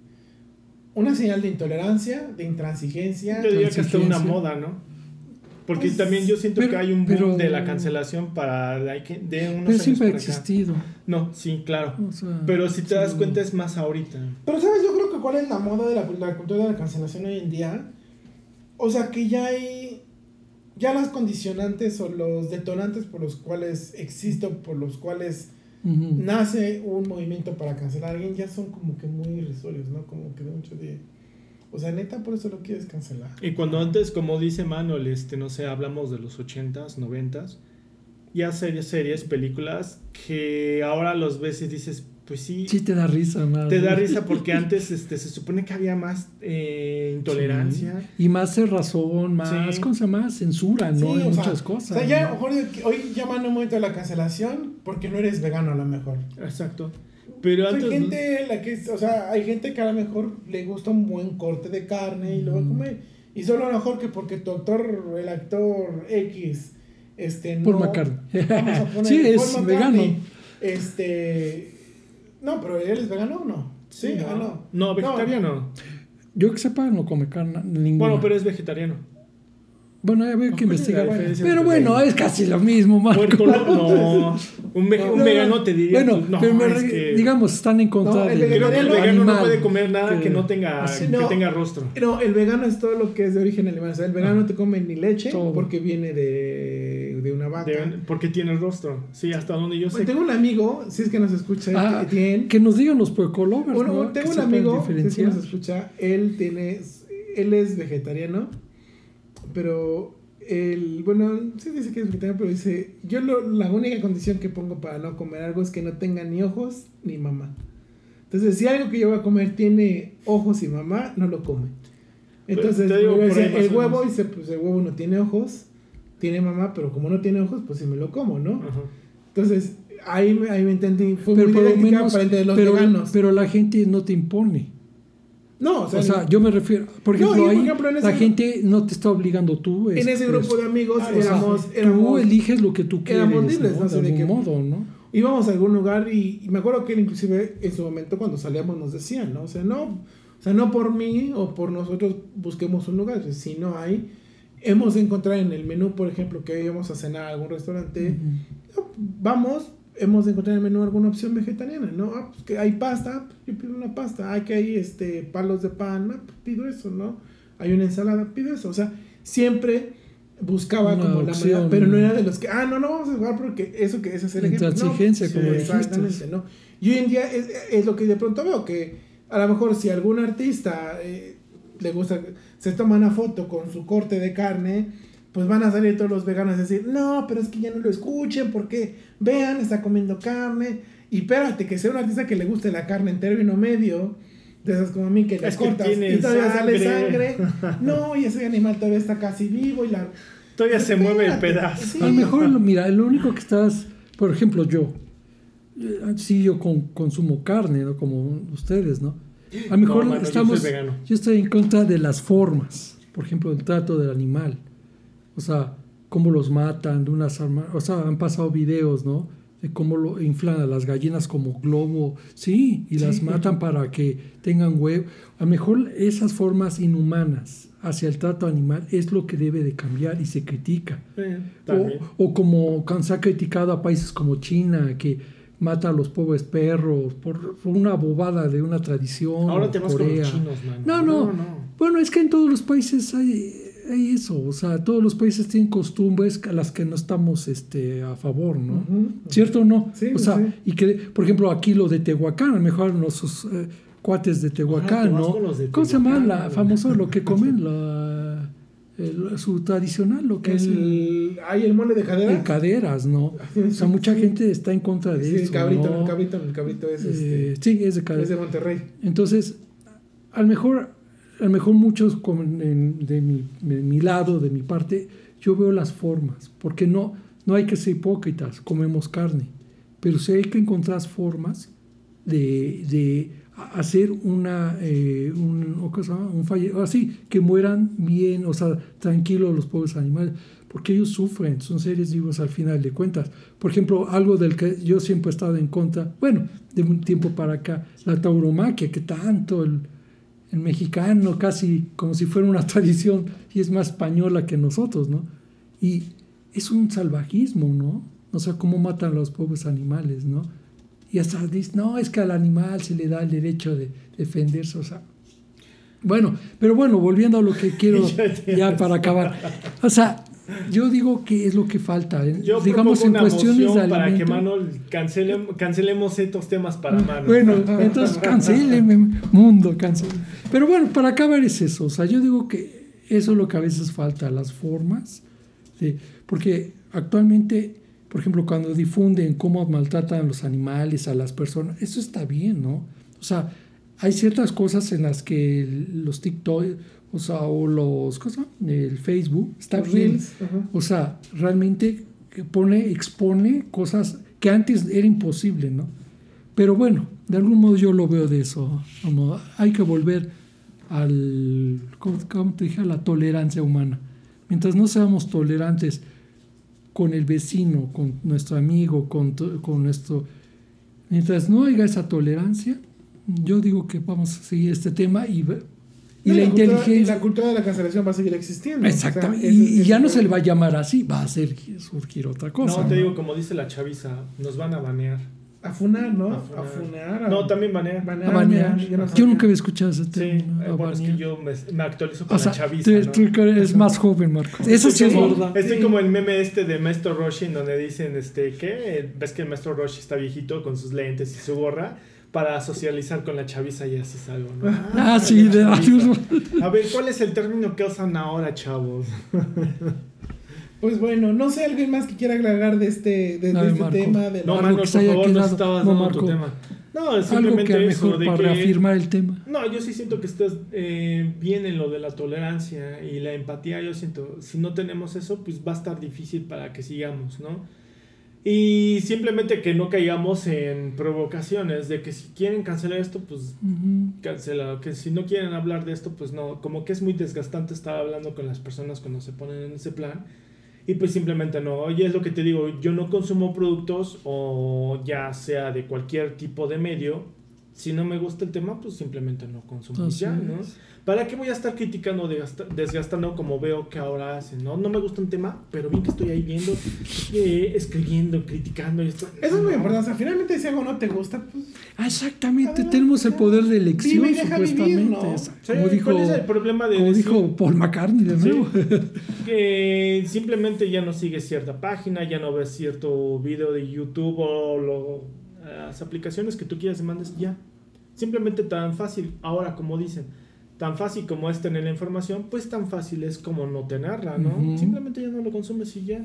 A: una señal de intolerancia, de intransigencia.
B: Yo diría que hasta una moda, ¿no? Porque
A: Pues,
B: también yo siento
C: pero-
B: que hay un boom
C: pero-
B: de la cancelación para de, unos
C: Pero
B: años
C: siempre ha existido.
B: No, sí, claro.
C: O sea,
B: Pero si te das cuenta es más ahorita.
A: Pero sabes, yo creo que cuál es la moda de la, la cultura de la cancelación hoy en día. O sea, que ya hay, ya las condicionantes o los detonantes por los cuales existe o por los cuales
C: Ujú.
A: nace un movimiento para cancelar a alguien ya son como que muy irrisorios, ¿no? Como que de mucho de... O sea, neta, por eso lo quieres cancelar.
B: Y cuando antes, como dice Manuel, este, no sé, hablamos de los 80s, 90s, ya series, series, películas que ahora los ves y dices, pues sí,
C: Sí te da risa, madre.
B: te da risa porque antes este, se supone que había más eh, intolerancia.
C: Sí. Y más razón, más,
B: Sí.
C: ¿cómo se llama? Censura, ¿no?
A: Sí,
C: en
A: o sea,
C: muchas cosas.
A: O sea, ya
C: ¿no?
A: mejor hoy llaman un momento de la cancelación porque no eres vegano a lo mejor.
B: Exacto. Pero
A: Hay
B: antes...
A: gente, la que, o sea, hay gente que a lo mejor le gusta un buen corte de carne y lo va a comer. Y solo a lo mejor que porque tu actor, el actor X, este, no...
C: Paul McCartney.
A: Vamos a poner
C: Sí, es
A: Paul McCartney,
C: vegano.
A: Este... No, pero él es vegano o no? Sí,
B: no.
A: ah, no.
B: No, vegetariano.
C: Yo que sepa, no come carne ninguna.
B: Bueno, pero es vegetariano.
C: Bueno, había que
B: ¿Cuál es la
C: investigar.
B: diferencia
C: Pero bueno, es casi lo mismo, Marco.
B: No. Un, ve- un
C: No,
B: vegano te diría,
C: Bueno,
B: no,
C: pero
B: es que...
C: digamos, están en contra
A: No, el
C: del
B: Creo que el vegano no puede comer nada que,
C: que-
B: no tenga,
A: Así
B: que
A: no.
B: tenga rostro.
A: No, el vegano es todo lo que es de origen animal. O sea, el vegano no te come ni leche
C: Todo.
A: porque viene de,
B: Deben- porque tiene rostro. Sí, hasta donde yo sé.
A: Tengo un amigo, si es que nos escucha,
C: Ah,
A: Etienne.
C: que nos digan los puercolovers,
A: Bueno,
C: ¿no?
A: tengo un amigo, si es que nos escucha, él tiene, él es vegetariano, pero él, bueno, sí dice que es vegetariano, pero dice, yo lo- la única condición que pongo para no comer algo es que no tenga ni ojos ni mamá. Entonces, si algo que yo voy a comer tiene ojos y mamá, no lo come. Entonces,
B: digo,
A: decía, el huevo, dice, pues el huevo no tiene ojos, tiene mamá, pero como no tiene ojos, pues sí me lo como, ¿no?
B: Ajá.
A: Entonces, ahí me, ahí me entendí, fue
C: Pero
A: muy
C: por menos,
A: para los
C: pero,
A: veganos.
C: pero la gente no te impone.
A: no, o sea,
C: O sea, yo me refiero, por
A: No,
C: ejemplo,
A: por
C: ahí
A: ejemplo, en
C: la gente no te está obligando tú.
A: en
C: es-
A: ese grupo
C: es-
A: de amigos
B: Ah, o sea,
A: éramos,
C: tú
A: éramos
C: eliges lo que tú quieres,
A: éramos libres,
C: ¿no?
A: ¿no?
C: De
A: Así de que-
C: modo, ¿no?
A: íbamos a algún lugar y, y me acuerdo que él inclusive en su momento cuando salíamos nos decían, ¿no? O sea, no, o sea, no por mí o por nosotros busquemos un lugar, si no hay, hemos de encontrar en el menú, por ejemplo, que íbamos a cenar a algún restaurante, vamos, hemos de encontrar en el menú alguna opción vegetariana, ¿no? Ah, pues que hay pasta, yo pido una pasta, hay que hay este palos de pan, ah, pues pido eso, ¿no? Hay una ensalada, pido eso, o sea, siempre buscaba
C: Una
A: como la manera, pero no era de los que, ah, no, no vamos a jugar porque eso que es hacer ejemplo. No,
C: Intransigencia,
B: como
A: exactamente,
C: dijiste.
A: ¿no? Y hoy en día es, es lo que de pronto veo, que a lo mejor si algún artista eh, le gusta, se toma una foto con su corte de carne, pues van a salir todos los veganos a decir, no, pero es que ya no lo escuchen porque vean, está comiendo carne Y espérate, que sea un artista que le guste la carne en término medio, de esas como a mí que le
B: que
A: cortas y todavía sale
B: sangre.
A: sangre. No, y ese animal todavía está casi vivo y la...
B: Todavía se mueve el pedazo.
A: sí.
C: A lo mejor, mira, lo único que estás, por ejemplo, yo, eh, sí, yo con- consumo carne, ¿no? Como ustedes, ¿no? A lo mejor
B: No, mano, yo
C: estamos, yo estoy en contra de las formas, por ejemplo, el trato del animal, o sea, cómo los matan, de unas armas, o sea, han pasado videos, ¿no? De cómo lo inflan a las gallinas como globo, sí, y las
A: Sí.
C: matan para que tengan huevo. A lo mejor esas formas inhumanas hacia el trato animal es lo que debe de cambiar y se critica.
B: Eh.
C: O, o como se ha criticado a países como China, que mata a los pobres perros por, por una bobada de una tradición.
B: Ahora te vas con los chinos.
C: No, no,
B: no.
C: Bueno, es que en todos los países hay, hay eso. O sea, todos los países tienen costumbres a las que no estamos este, a favor, ¿no? ¿Cierto o no?
A: Sí,
C: o sea,
A: sí.
C: y que, por ejemplo, aquí lo de Tehuacán, a lo mejor nuestros eh, cuates de Tehuacán, ¿no? ¿Cómo se llama la
B: güey.
C: famoso lo que comen? La, el- su tradicional, lo que es el,
A: El, hay el mole de cadera.
C: en caderas, ¿no? O sea, mucha
A: sí.
C: gente está en contra de
A: Sí,
C: eso.
A: el cabrito,
C: ¿no?
A: el cabrito, el cabrito es,
C: Eh,
A: este,
C: sí, es de
A: es
C: cadera.
A: de Monterrey.
C: Entonces, a lo mejor, a lo mejor muchos como en- de, mi, de mi lado, de mi parte, yo veo las formas, porque no, no hay que ser hipócritas, comemos carne, pero sí hay que encontrar formas de, de hacer una, eh, un, un falle, así, que mueran bien, o sea, tranquilos los pobres animales, porque ellos sufren, son seres vivos al final de cuentas. Por ejemplo, algo del que yo siempre he estado en contra, bueno, de un tiempo para acá, la tauromaquia, que tanto el, el mexicano, casi como si fuera una tradición, y es más española que nosotros, ¿no? Y es un salvajismo, ¿no? O sea, cómo matan a los pobres animales, ¿no? Y hasta dice, no, es que al animal se le da el derecho de defenderse, o sea. Bueno, pero bueno, volviendo a lo que quiero ya para acabar. O sea, yo digo que es lo que falta. ¿eh?
B: Yo
C: Digamos en
B: una
C: cuestiones de
B: para que. Manol cancele- cancelemos estos temas para Mano.
C: Bueno, entonces cancéleme, mundo, cancéleme. Pero bueno, para acabar es eso. O sea, yo digo que eso es lo que a veces falta, las formas. sí, porque actualmente, por ejemplo, cuando difunden cómo maltratan a los animales, a las personas, eso está bien, ¿no? O sea, hay ciertas cosas en las que los TikTok, o sea, o los, ¿cómo se llama? El Facebook, está
A: Los
C: bien.
A: reels.
C: O sea, realmente pone, expone cosas que antes era imposible, ¿no? Pero bueno, de algún modo yo lo veo de eso. Como hay que volver al, ¿cómo, cómo te dije? A la tolerancia humana. Mientras no seamos tolerantes con el vecino, con nuestro amigo, con, con nuestro... Mientras no haya esa tolerancia, yo digo que vamos a seguir este tema y, y
A: No,
C: la,
A: cultura-
C: inteligencia...
A: la cultura de la cancelación va a seguir existiendo.
C: Exactamente.
A: O sea,
C: y, ya no se le va a llamar así, va a ser surgir otra cosa.
B: no, te
C: ¿no?
B: digo, como dice la chaviza, nos van a banear.
A: A funar, ¿no?
B: A
A: A
B: funar.
A: a-
B: No, también banear.
A: banear,
C: A banear.
A: ya- ya no sé.
C: Yo nunca había escuchado ese
B: Sí,
C: término.
B: eh,
C: a
B: bueno, es que yo me, me actualizo con
C: O sea,
B: la chaviza.
C: tú,
B: ¿no?
C: tú que eres más joven, Marco. Eso sí es
B: como-
C: verdad.
B: Estoy
A: Sí.
B: como el meme este de Maestro Roshi en donde dicen, este, ¿qué? Ves que el Maestro Roshi está viejito con sus lentes y su gorra para socializar con la chaviza y así salgo, ¿no?
C: Ah, sí, de
B: chaviza. A ver, ¿cuál es el término que usan ahora, chavos?
A: Pues bueno, no sé, alguien más que quiera agregar de este, de, de este tema. De la-
B: No,
C: Algo que
B: por favor,
C: quedado.
B: estabas
C: No,
B: dando tu
C: Marco.
B: tema. No,
C: Algo
B: simplemente
C: que a lo
B: eso,
C: mejor
B: de
C: para
B: que...
C: reafirmar el tema.
B: No, yo sí siento que estás eh, bien en lo de la tolerancia y la empatía. Yo siento, si no tenemos eso, pues va a estar difícil para que sigamos, ¿no? Y simplemente que no caigamos en provocaciones de que si quieren cancelar esto, pues
C: Ujú.
B: cancela. Que si no quieren hablar de esto, pues no. Como que es muy desgastante estar hablando con las personas cuando se ponen en ese plan. Y pues simplemente no. Oye, es lo que te digo, yo no consumo productos o ya sea de cualquier tipo de medio. Si no me gusta el tema, pues simplemente no consumo.
C: Así
B: ya, ¿no?
C: es.
B: ¿Para qué voy a estar criticando, desgasta- desgastando como veo que ahora hacen? ¿no? no me gusta un tema, pero bien que estoy ahí viendo, eh, escribiendo, criticando. Y esto,
A: Eso es muy importante. O sea, finalmente, si algo no te gusta, pues.
C: Ah, exactamente,
A: Adelante.
C: tenemos el poder de elección,
A: Vive y deja vivir,
C: supuestamente.
A: ¿no?
C: Como dijo,
B: ¿Cuál es el problema de
C: como
B: decir-
C: dijo Paul McCartney de
B: Sí.
C: nuevo.
B: que simplemente ya no sigues cierta página, ya no ves cierto video de YouTube o lo- las aplicaciones que tú quieras y mandes ya. Simplemente tan fácil, ahora como dicen, tan fácil como es tener la información, pues tan fácil es como no tenerla, ¿no? Simplemente ya no lo consumes y ya.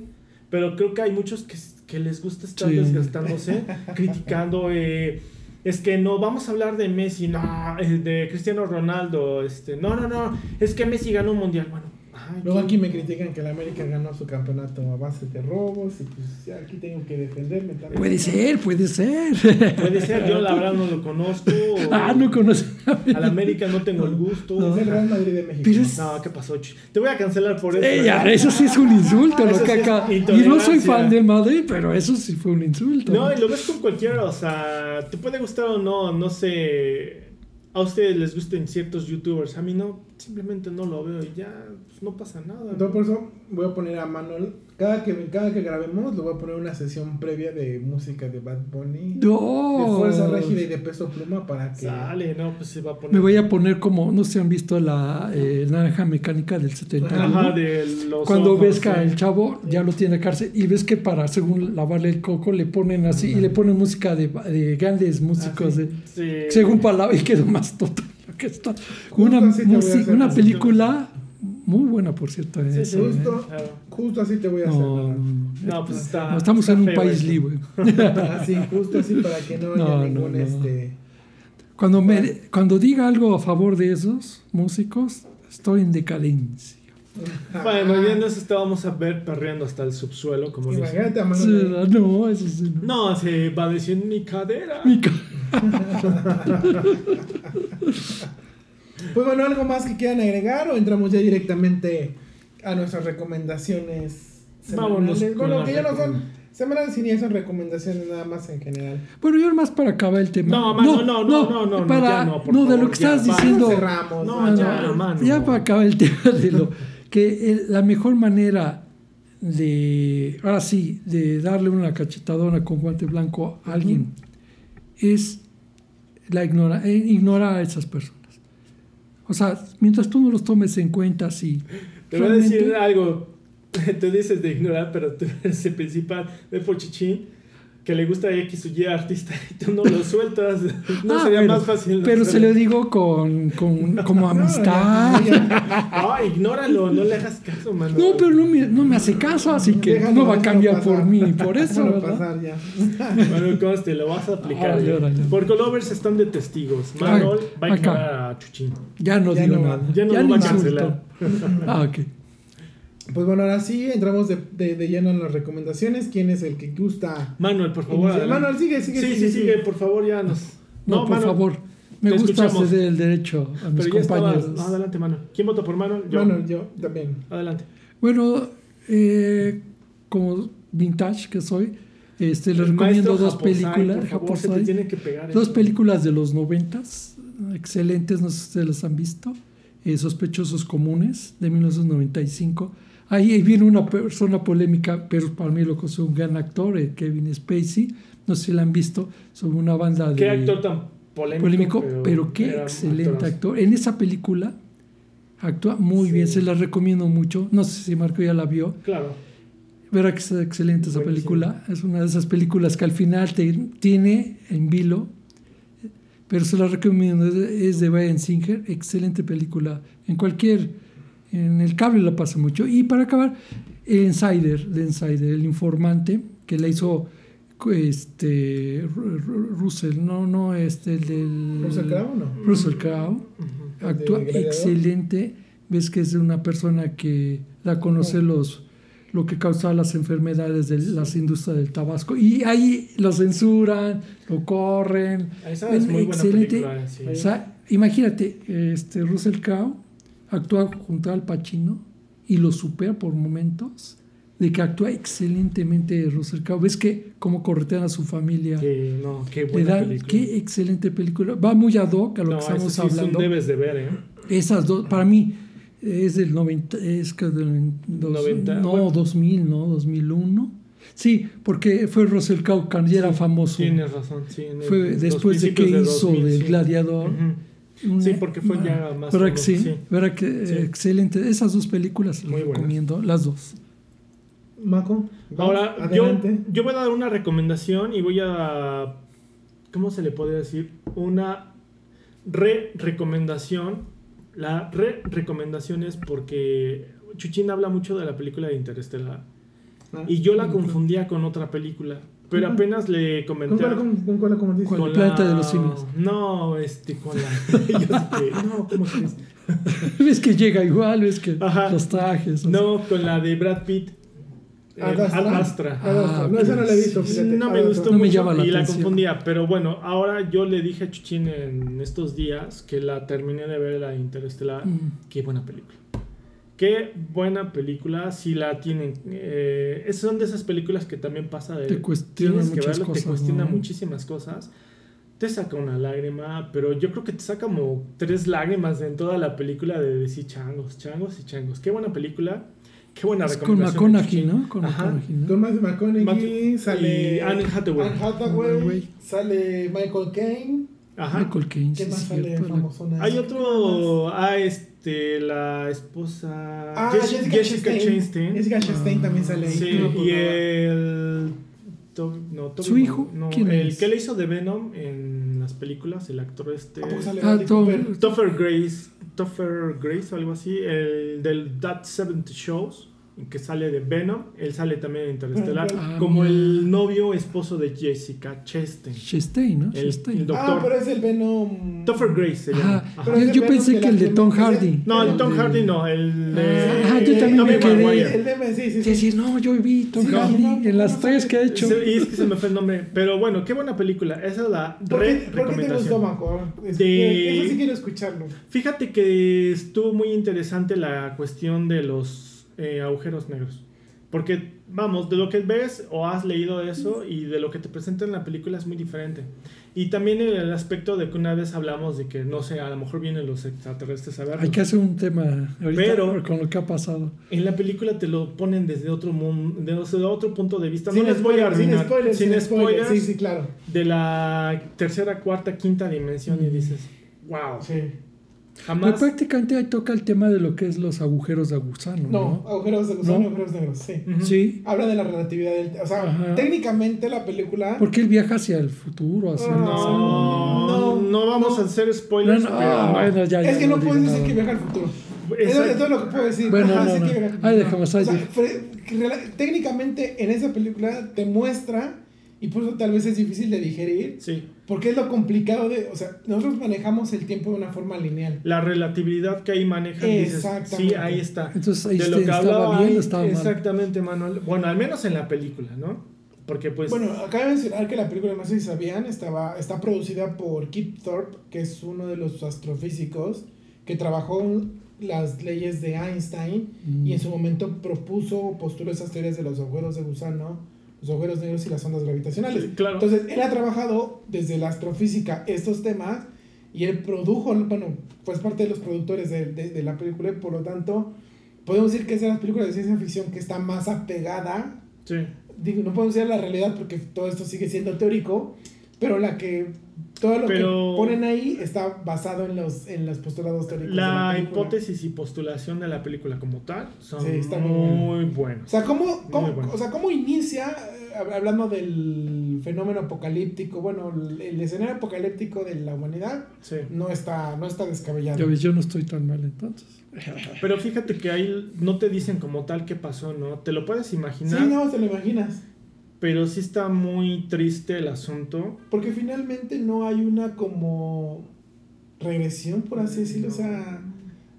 B: pero creo que hay muchos que, que les gusta estar
C: Sí.
B: desgastándose, criticando. eh, es que no, vamos a hablar de Messi, no, eh, de Cristiano Ronaldo, este, no, no, no, es que Messi ganó un mundial, bueno. Ay,
A: Luego
B: ¿quién-
A: aquí me critican que el América ganó su campeonato a base de robos y pues ya aquí tengo que defenderme también.
C: Puede ser, puede ser.
B: Puede ser, yo la verdad no lo conozco.
C: ah, no conoce.
B: Al América no tengo el gusto.
A: Es el Real Madrid de México.
C: Pero es-
B: No, ¿qué pasó? Te voy a cancelar por eso.
C: ¿eh? eso sí es un insulto, lo
B: sí.
C: Y no soy fan del Madrid, pero eso sí fue un insulto.
B: No, y lo ves con cualquiera, o sea, te puede gustar o no, no sé. A ustedes les gusten ciertos youtubers, a mí no, simplemente no lo veo y ya, pues, no pasa nada.
A: Entonces por eso voy a poner a Manuel, cada que, cada que grabemos, le voy a poner una sesión previa de música de Bad Bunny,
C: No.
A: de Fuerza Régida y de Peso Pluma para que...
B: Sale, no, pues se va a poner.
C: Me voy a poner como, no sé si han visto la eh, naranja mecánica del 71.
B: Ajá, de los.
C: Cuando
B: ojos,
C: ves que
B: sí.
C: el chavo ya lo tiene en la cárcel y ves que para, según lavarle el coco, le ponen así y le ponen música de, de grandes músicos, de,
B: Sí.
C: según palabra, y quedó más tonto lo que está. Una, una película muy buena, por cierto.
B: Sí, sí,
C: esa,
A: Justo.
C: ¿eh?
A: así te voy a hacer.
C: No, no,
A: Manuel.
C: no.
B: No, pues está.
C: No, estamos
B: está
C: en un país
B: eso.
C: libre.
A: Así, justo así para que no haya ningún
C: no.
A: este...
C: Cuando, me, cuando diga algo a favor de esos músicos, estoy en decadencia.
B: Bueno, ya nos estábamos a ver perreando hasta el subsuelo, como dicen.
A: Imagínate Manuel.
C: no, eso sí. No.
B: No, se va a decir mi cadera.
C: Mi ca-
A: Pues bueno, ¿algo más que quieran agregar o entramos ya directamente a nuestras recomendaciones
B: Vámonos
A: semanales? Bueno, que ya no son y ni son recomendaciones nada más en general.
C: Bueno, yo más para acabar el tema.
B: No, mano, no, no, no, no, no,
C: para,
B: ya no, por
C: no, de
B: favor,
C: lo que
B: ya,
C: estás
B: va.
C: diciendo.
A: Cerramos.
B: No,
A: ¿no?
B: ya, mano.
C: ya para acabar el tema de lo que el- la mejor manera de, ahora sí, de darle una cachetadona con guante blanco a alguien es la ignora, eh, ignorar a esas personas. O sea, mientras tú no los tomes en cuenta, sí.
B: Te voy a decir algo. Tú dices de ignorar, pero tú eres el principal de Pochichín que le gusta X o Y artista y tú no lo sueltas. No
C: Ah,
B: sería
C: pero-
B: más fácil.
C: Pero se lo digo con, con- como amistad.
A: No, ya-
B: No, ignóralo, no le hagas caso, mano.
C: No, pero no me, no me hace caso, así que
A: Déjalo,
C: no va a cambiar
A: pasar.
C: por mí, por eso,
A: pasar ya.
B: Bueno, conste, lo vas a aplicar.
C: Ay, órale.
B: Por Colovers están de testigos. Manol va a ignorar a Chuchín.
C: Ya no
A: Ya
C: digo nada.
B: Ya no lo va a cancelar.
C: Ah, ok.
A: Pues bueno, ahora sí, entramos de, de, de lleno en las recomendaciones. ¿Quién es el que gusta?
B: Manuel, por favor.
A: Manuel, sigue, sigue,
B: Sí,
A: sigue.
B: sí, sigue, por favor, ya nos.
C: No, por
B: Manuel,
C: favor. Me gusta
B: escuchamos.
C: ceder el derecho a mis
B: estabas.
C: compañeros.
B: No, adelante, Manuel. ¿Quién votó por Manuel? Yo.
A: Manuel, yo también.
B: Adelante.
C: Bueno, eh, como vintage que soy, este, les recomiendo dos
B: Japosai,
C: películas.
B: Por favor, se te
C: Japosai.
B: tiene que pegar.
C: Dos
B: eso.
C: películas de los noventas, excelentes, no sé si ustedes las han visto. eh, Sospechosos Comunes, de 1995. Ahí viene una persona polémica, pero para mí lo que es un gran actor, Kevin Spacey. No sé si la han visto, sobre una banda de...
B: Qué actor tan polémico.
C: polémico, pero, qué excelente
B: actorazo.
C: actor. En esa película actúa muy
B: Sí.
C: bien, se la recomiendo mucho. No sé si Marco ya la vio.
B: Claro.
C: Verá que es excelente esa
B: Buenísimo.
C: película. Es una de esas películas que al final te tiene en vilo. Pero se la recomiendo. Es de- Es de Brian Singer. Excelente película. En cualquier. En el cable la pasa mucho. Y para acabar, el Insider, de Insider, el informante que la hizo este Ru- Ru- Russell, no, no, este, el del.
A: ¿Russell Crowe no?
C: Russell Crowe.
B: Ujú.
A: ¿El
C: Actúa excelente. Ves que es una persona que da a conocer los, lo que causa las enfermedades de las industrias del Tabasco. Y ahí lo censuran, lo corren.
B: Esa es muy buena
C: excelente.
B: película, sí.
C: O sea, imagínate, este Russell Crowe actúa junto al Pacino y lo supera por momentos de que actúa excelentemente Russell Crowe. Ves que cómo corretean a su familia.
B: Sí, no, qué buena
C: da-
B: película.
C: qué excelente película. Va muy ad hoc a lo
B: no,
C: que estamos
B: sí es
C: hablando.
B: debes de ver, ¿eh?
C: Esas dos, para mí, es del 90, es que del dos-
B: 90,
C: no,
B: bueno.
C: 2000, ¿no? 2001. Sí, porque fue Russell Crowe cuando ya era famoso.
B: Tienes razón, sí. en el-
C: Fue después de que
B: principios
C: hizo
B: 2000,
C: del
B: sí.
C: Gladiador.
B: Ujú.
C: Una-
B: Sí, porque fue ya más
C: ¿Verdad que sí?
B: sí.
C: ¿Verdad que
B: Sí.
C: excelente? Esas dos películas
B: Muy
C: las
B: buenas.
C: recomiendo, las dos.
A: Maco.
B: Ahora, yo,
A: adelante.
B: yo voy a dar una recomendación y voy a. ¿Cómo se le podría decir? Una re-recomendación. La re-recomendación es porque Chuchín habla mucho de la película de Interestelar.
A: Ah,
B: y yo la confundía con otra película. Pero
A: ¿Con cuál?
B: apenas le
A: ¿Con
B: comenté.
A: cuál,
B: a-
A: con, con cuál la?
C: ¿Cuál?
B: con
C: El planeta de los simios.
B: No, este, con la. yo no, ¿cómo crees?
C: ves que llega igual, ves que
B: Ajá.
C: los trajes.
B: No, con la de Brad Pitt. eh,
A: Ad Astra.
B: Ad Astra.
A: Ad Astra.
C: Ah,
A: No, esa no la he visto, fíjate.
B: No me
A: Astra.
B: gustó
C: No me
B: mucho
C: llama la
B: y la
C: atención.
B: confundía, pero bueno, ahora yo le dije a Chuchín en estos días que la terminé de ver la Interestelar.
C: Mm.
B: Qué buena película. Qué buena película, si la tienen. Eh, es- son de esas películas que también pasa de...
C: Te cuestiona
B: tienes que
C: muchas
B: verlo,
C: cosas,
B: Te cuestiona
C: ¿no?
B: muchísimas cosas. Te saca una lágrima, pero yo creo que te saca como tres lágrimas en toda la película de decir changos, changos y changos. Qué buena película. Qué buena
C: Es con
B: recomendación. de
C: McConaughey. ¿no? Con
B: Ajá.
C: McConaughey, ¿no?
A: Con Matthew McConaughey sale
B: y Anne Hathaway.
A: Anne Hathaway,
C: Hathaway.
A: sale Michael Caine.
B: Ajá.
C: Michael Caine.
A: ¿Qué
C: sí,
A: más sale famosona?
B: Hay otro, ah, este, la esposa
A: Ah,
B: Jess-
A: Jessica,
B: Jessica,
A: Chastain.
B: Chastain.
A: Jessica Chastain
C: Ah,
A: también sale ahí.
B: Sí,
A: No
B: y el To- no, Toby
C: ¿Su hijo?
B: No,
C: ¿Quién
B: el
C: es?
B: que le hizo de Venom en las películas, el actor este
A: ¿A poco sale
C: Ah, Tom-?
B: Topher Grace, Topher Grace o algo así, el del That 70 Shows, que sale de Venom, él sale también en Interestelar,
C: Ah,
B: como
C: mira.
B: el novio esposo de Jessica Chastain.
C: Chastain, ¿no?
B: El,
C: Chastain.
B: el
A: Ah,
B: doctor
A: pero es el Venom.
B: Topher Grace se llama.
A: Pero
C: Yo, pensé que el de Tom. Hardy.
B: No, el Tom
C: de-
B: Hardy no, el de
C: Ah, yo también me quedé-.
A: El de sí, sí,
C: Sí,
A: sí.
C: sí, no, yo vi Tom
A: Sí,
C: Hardy
A: no, no,
C: en las
A: no,
C: tres
A: no,
C: que he hecho.
B: Se- y es que se me fue el nombre. Pero bueno, qué buena película. Esa es la
A: ¿Por
B: re
A: qué, ¿Por qué te gustó,
B: recomendación. De-
A: Eso sí quiero escucharlo.
B: Fíjate que estuvo muy interesante la cuestión de los eh, agujeros negros. Porque, vamos, de lo que ves o has leído eso y de lo que te presentan en la película es muy diferente. Y también el aspecto de que una vez hablamos de que, no sé, a lo mejor vienen los extraterrestres a vernos.
C: Hay que hacer un tema ahorita
B: Pero-
C: con lo que ha pasado.
B: En la película te lo ponen desde otro mundo, desde otro punto de vista.
A: Sin
B: no les voy a
A: spoilers, sin
B: arruinar.
A: spoilers,
B: sin
A: sin
B: spoilers.
A: Sí, sí, claro.
B: de la tercera, cuarta, quinta dimensión y
C: Mm.
B: dices, wow,
A: Sí.
C: Pero
B: jamás.
C: prácticamente ahí toca el tema de lo que es los agujeros de gusano,
A: No,
C: ¿no?
A: agujeros de son
C: ¿No?
A: agujeros negros, sí.
C: Sí,
A: Habla de la relatividad del. O sea,
C: Ajá.
A: técnicamente la película.
C: porque él viaja hacia el futuro, hacia el
A: No,
C: pasado.
B: No, no,
A: no,
B: vamos
A: no.
B: a hacer spoilers,
C: no,
B: pero
C: ah,
B: no.
C: bueno, ya, ya
A: es que no puedes decir
C: nada.
A: que viaja al futuro. Eso, es lo que puedo decir.
C: Bueno,
A: Ajá,
C: no,
A: sí
C: no.
A: que viaja-
C: Ahí dejamos, ahí
A: O sea, técnicamente en esa película te muestra, y por eso tal vez es difícil de digerir,
B: Sí,
A: porque es lo complicado de. O sea, nosotros manejamos el tiempo de una forma lineal.
B: la relatividad que ahí manejan, dices,
A: Exactamente.
B: sí, ahí está.
C: Entonces ahí
B: de lo que
C: estaba
B: hablaba
C: bien
B: ahí,
C: o estaba mal.
B: Exactamente, Manuel. Bueno, al menos en la película, ¿no? Porque pues...
A: Bueno, acaba de mencionar que la película, no sé si sabían, estaba, está producida por Kip Thorpe, que es uno de los astrofísicos que trabajó las leyes de Einstein
C: Mm.
A: y en su momento propuso, postuló esas teorías de los agujeros de gusano, los agujeros negros y las ondas gravitacionales.
B: Sí, claro.
A: Entonces, él ha trabajado desde la astrofísica estos temas y él produjo, bueno, pues parte de los productores de, de- de la película y por lo tanto podemos decir que es de las películas de ciencia ficción que está más apegada
B: sí.
A: digo, no podemos decir la realidad porque todo esto sigue siendo teórico, pero la que todo lo
B: Pero-
A: que ponen ahí está basado en los en los postulados teóricos. de
B: La hipótesis y postulación de la película como tal son
A: Sí, está muy
B: muy,
A: O
B: buenos.
A: sea, ¿cómo, cómo-
B: bueno.
A: o sea, ¿cómo inicia, eh, hab- hablando del fenómeno apocalíptico, bueno, el, el escenario apocalíptico de la humanidad
B: Sí.
A: no está, no está descabellado.
C: Yo no estoy tan mal entonces.
B: Pero fíjate que ahí no te dicen como tal qué pasó, ¿no? Te lo puedes
A: Sí,
B: imaginar,
A: no, te lo imaginas.
B: Pero sí está muy triste el asunto.
A: Porque finalmente no hay una como regresión, por así decirlo. O sea,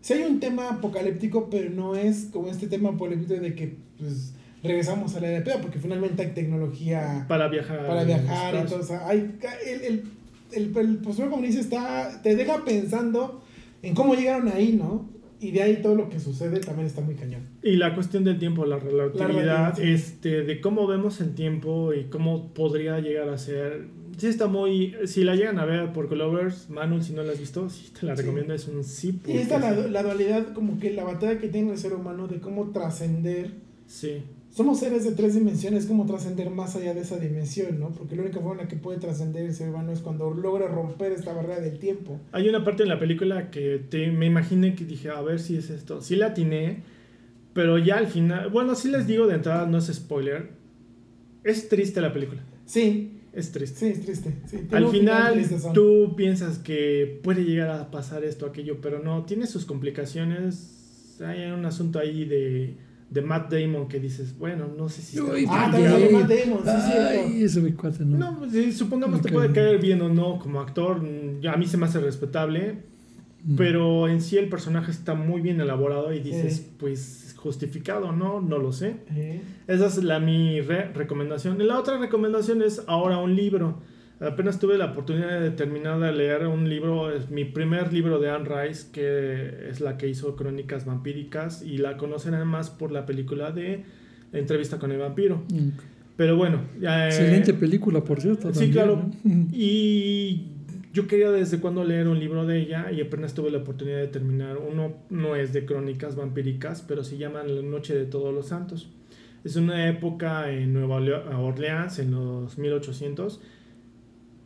A: sí hay un tema apocalíptico, pero no es como este tema apocalíptico de que pues, regresamos a la edad porque finalmente hay tecnología
B: Para viajar.
A: para viajar y todo. O sea, hay, el, el, el, el postulado comunista está, te deja pensando en cómo llegaron ahí, ¿no? Y de ahí todo lo que sucede también está muy cañón.
B: Y la cuestión del tiempo, la relatividad, este, de cómo vemos el tiempo y cómo podría llegar a ser. Sí está muy... Si la llegan a ver por Clovers, Manuel, si no la has visto, sí te la
A: Sí.
B: recomiendo, es un sí.
A: Y esta la, la dualidad, como que la batalla que tiene el ser humano de cómo trascender
B: Sí.
A: Somos seres de tres dimensiones, como trascender más allá de esa dimensión, ¿no? Porque la única forma en la que puede trascender el ser humano es cuando logra romper esta barrera del tiempo.
B: Hay una parte en la película que te, me imaginé que dije, a ver si es esto. Sí la atiné, pero ya al final... Bueno, sí les digo de entrada, no es spoiler. Es triste la película.
A: Sí,
B: Es triste.
A: sí, es triste. sí,
B: Al final
A: tristezón.
B: tú piensas que puede llegar a pasar esto, aquello, pero no, tiene sus complicaciones. Hay un asunto ahí de, de Matt Damon que dices, bueno, no sé si...
C: Uy,
A: Ah,
C: Ay,
A: también
C: ay,
A: Matt Damon, sí,
C: me no.
B: No, pues, sí, supongamos
C: cae
B: puede caer bien o no como actor, a mí se me hace respetable,
C: Mm.
B: pero en sí el personaje está muy bien elaborado y dices,
A: Sí.
B: pues justificado, ¿no? No lo sé.
A: Eh,
B: Esa es la mi re- recomendación. Y la otra recomendación es ahora un libro. Apenas tuve la oportunidad de terminar de leer un libro, es mi primer libro de Anne Rice, que es la que hizo Crónicas Vampíricas, y la conocen además por la película de entrevista con el vampiro.
C: Mm.
B: Pero bueno, eh,
C: Excelente película, por cierto.
B: Sí,
C: también,
B: claro. Y yo quería desde cuando leer un libro de ella y apenas tuve la oportunidad de terminar. Uno no es de crónicas vampíricas, pero se llama La Noche de Todos los Santos. Es una época en Nueva Orle- Orleans, en los 1800.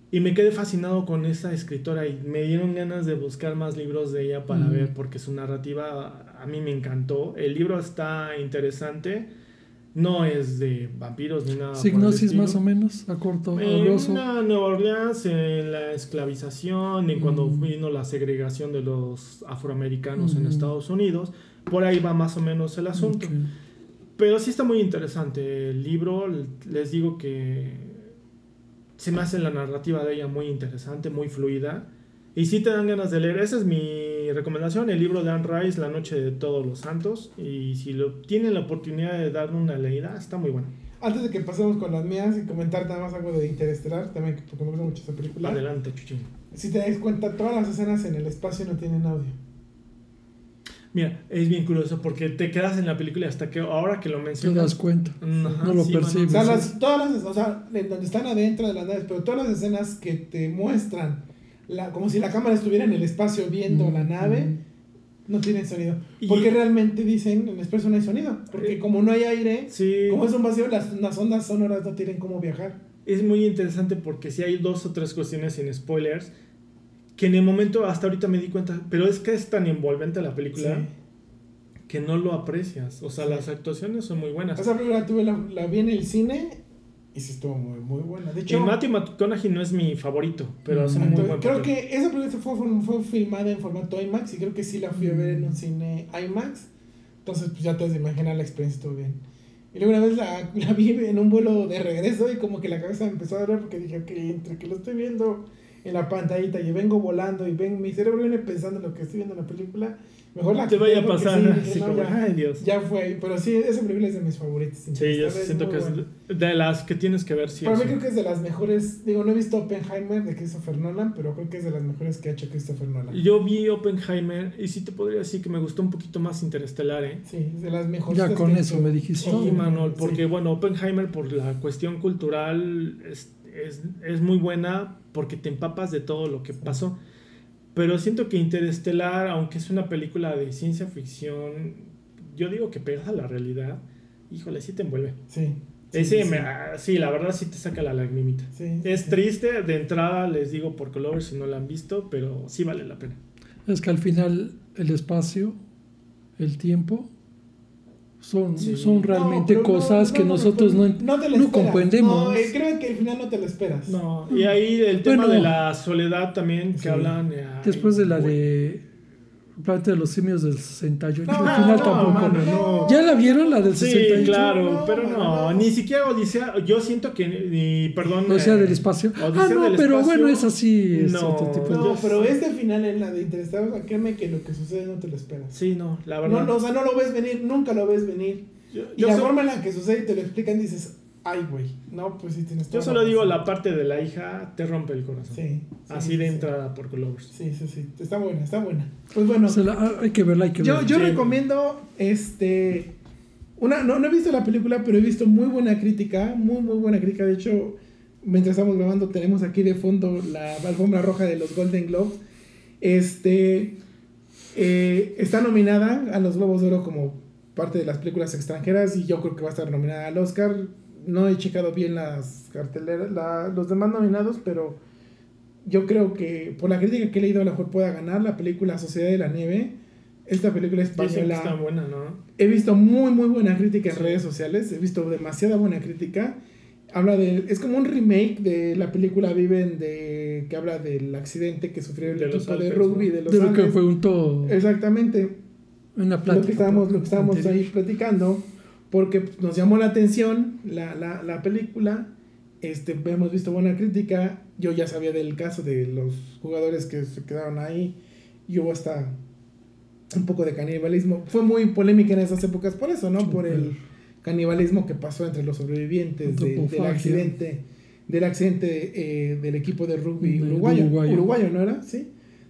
B: Y me quedé fascinado con esta escritora y me dieron ganas de buscar más libros de ella para
C: Mm.
B: ver, porque su narrativa a mí me encantó. El libro está interesante. No es de vampiros ni nada.
C: Signosis más o menos, a corto,
B: En
C: grosso.
B: Nueva Orleans, en la esclavización, en cuando
C: Mm.
B: vino la segregación de los afroamericanos en
C: Mm.
B: Estados Unidos, por ahí va más o menos el asunto. Pero sí está muy interesante el libro, les digo que se me hace la narrativa de ella muy interesante, muy fluida, y sí te dan ganas de leer. Esa es mi recomendación, el libro de Anne Rice, La Noche de Todos los Santos, y si lo tienen la oportunidad de darle una leída, está muy bueno.
A: Antes de que pasemos con las mías y comentar nada más algo de Interestelar, también que- porque me gusta mucho esa película.
B: Adelante, Chuchín.
A: Si te das cuenta, todas las escenas en el espacio no tienen audio.
B: Mira, es bien curioso porque te quedas en la película hasta que ahora que lo
C: Te
B: mencionas.
C: das cuenta.
B: Ajá,
C: no lo
B: sí,
C: percibes.
A: O sea, las, todas las, o sea, en donde están adentro de las naves, pero todas las escenas que te muestran, la, como si la cámara estuviera en el espacio viendo
C: Mm,
A: la nave, no tienen sonido.
B: Y-
A: Porque realmente dicen, en el espacio no hay sonido. Porque
B: Eh,
A: como no hay aire,
B: Sí,
A: como es un vacío, las, las ondas sonoras no tienen cómo viajar.
B: es muy interesante porque si hay dos o tres cuestiones sin spoilers que en el momento hasta ahorita me di cuenta, pero es que es tan envolvente la película
A: Sí.
B: que no lo aprecias. O sea, las actuaciones son muy buenas.
A: Esa película tuve la, la vi en el cine y sí estuvo muy, muy buena. De
B: Y
A: hecho,
B: Matthew McConaughey no es mi favorito, pero
C: Mm,
B: hace un muy buen
A: creo que esa película fue, fue, fue filmada en formato IMAX y creo que sí la fui a ver en un cine IMAX. Entonces, pues ya te has de imaginar la experiencia, estuvo bien. Y luego una vez la, la vi en un vuelo de regreso y como que la cabeza me empezó a doler porque dije, ok, entre que lo estoy viendo en la pantallita y vengo volando y ven, mi cerebro viene pensando en lo que estoy viendo en la película, mejor la
B: te vaya a pasar
A: sí,
B: así
A: dije, no,
B: como,
A: ya,
B: ay Dios.
A: ya fue. Pero sí, esa película es de mis favoritas.
B: Sí, yo siento que
A: buena.
B: es de las que tienes que ver sí
A: Para mí
B: sí.
A: creo que es de las mejores, digo, no he visto Oppenheimer de Christopher Nolan, pero creo que es de las mejores que ha hecho Christopher Nolan.
B: Yo vi Oppenheimer y sí te podría decir que me gustó un poquito más Interestelar, ¿eh?
A: Sí, es de las mejores.
C: Ya con eso me dijiste.
B: Sí. Manuel, porque
A: Sí.
B: bueno, Oppenheimer por la cuestión cultural es, es, es muy buena porque te empapas de todo lo que pasó. Pero siento que Interestelar, aunque es una película de ciencia ficción, yo digo que pega a la realidad. Híjole, sí te envuelve.
A: Sí. Sí,
B: Ese
A: sí,
B: me- sí, la verdad sí te saca la lagrimita.
A: sí,
B: Es
A: sí.
B: triste, de entrada les digo por color si no la han visto, pero sí vale la pena.
C: Es que al final el espacio, el tiempo, son,
B: Sí.
C: son realmente
A: No, pero no,
C: cosas que
A: no, no,
C: nosotros no,
A: no,
C: comprendemos.
A: No, eh, creo que al final no te lo esperas.
B: No, y ahí el tema
C: Bueno.
B: de la soledad también que
A: Sí.
B: hablan. eh,
C: Después de la de Planeta de los Simios del 68,
A: No,
C: al final
A: no,
C: tampoco.
A: mano, no.
C: ¿Ya la vieron la del
B: Sí,
C: 68?
B: claro,
A: No,
B: pero no,
A: no.
B: ni siquiera Odisea, yo siento que, ni, perdón.
C: O sea,
B: eh,
C: del espacio. Ah,
B: Odisea
C: no,
B: del
C: pero
B: espacio,
C: bueno, es así, es
B: no.
C: otro tipo de...
A: No,
B: Yo
A: pero
B: sí.
A: este final en la de sea, créeme que lo que sucede no te lo esperas.
B: Sí, no, la
A: No,
B: verdad.
A: no, o sea, no lo ves venir, nunca lo ves venir.
B: yo
A: Y
B: yo
A: la forma en la que sucede y te lo explican, dices, ay, güey. No, pues sí tienes
B: yo
A: toda
B: solo digo la parte de la hija te rompe el corazón.
A: Sí. sí,
B: Así
A: sí,
B: de
A: sí.
B: entrada por Colors.
A: Sí, sí, sí. Está buena, está buena. Pues bueno.
C: La- ah, hay que verla, hay que
A: Yo,
C: verla.
A: yo
B: Sí.
A: recomiendo este una no, no he visto la película, pero he visto muy buena crítica, muy muy buena crítica. De hecho, mientras estamos grabando tenemos aquí de fondo la alfombra roja de los Golden Globes. Este eh, está nominada a los Globos de Oro como parte de las películas extranjeras y yo creo que va a estar nominada al Oscar. No he checado bien las carteleras, la- los demás nominados, pero yo creo que por la crítica que he leído a lo mejor pueda ganar la película Sociedad de la Nieve. Esta película española
B: está buena, ¿no?
A: he visto muy muy buena crítica en
B: Sí.
A: redes sociales, he visto demasiada buena crítica. Habla de es como un remake de la película Viven de que habla del accidente que sufrió el
B: De
A: equipo de rugby
B: ¿no?
A: de los
C: de lo que
A: Andes.
C: preguntó
A: Exactamente
C: en una
A: lo
C: plática.
A: que estábamos, lo que estábamos ahí platicando. Porque nos llamó la atención la, la, la película, este, hemos visto buena crítica, yo ya sabía del caso de los jugadores que se quedaron ahí, y hubo hasta un poco de canibalismo. Fue muy polémica en esas épocas por eso, ¿no? Por el canibalismo que pasó entre los sobrevivientes de- del accidente, del accidente eh, del equipo de rugby
C: De- de
A: uruguayo.
C: uruguayo.
A: uruguayo. ¿no era? Sí.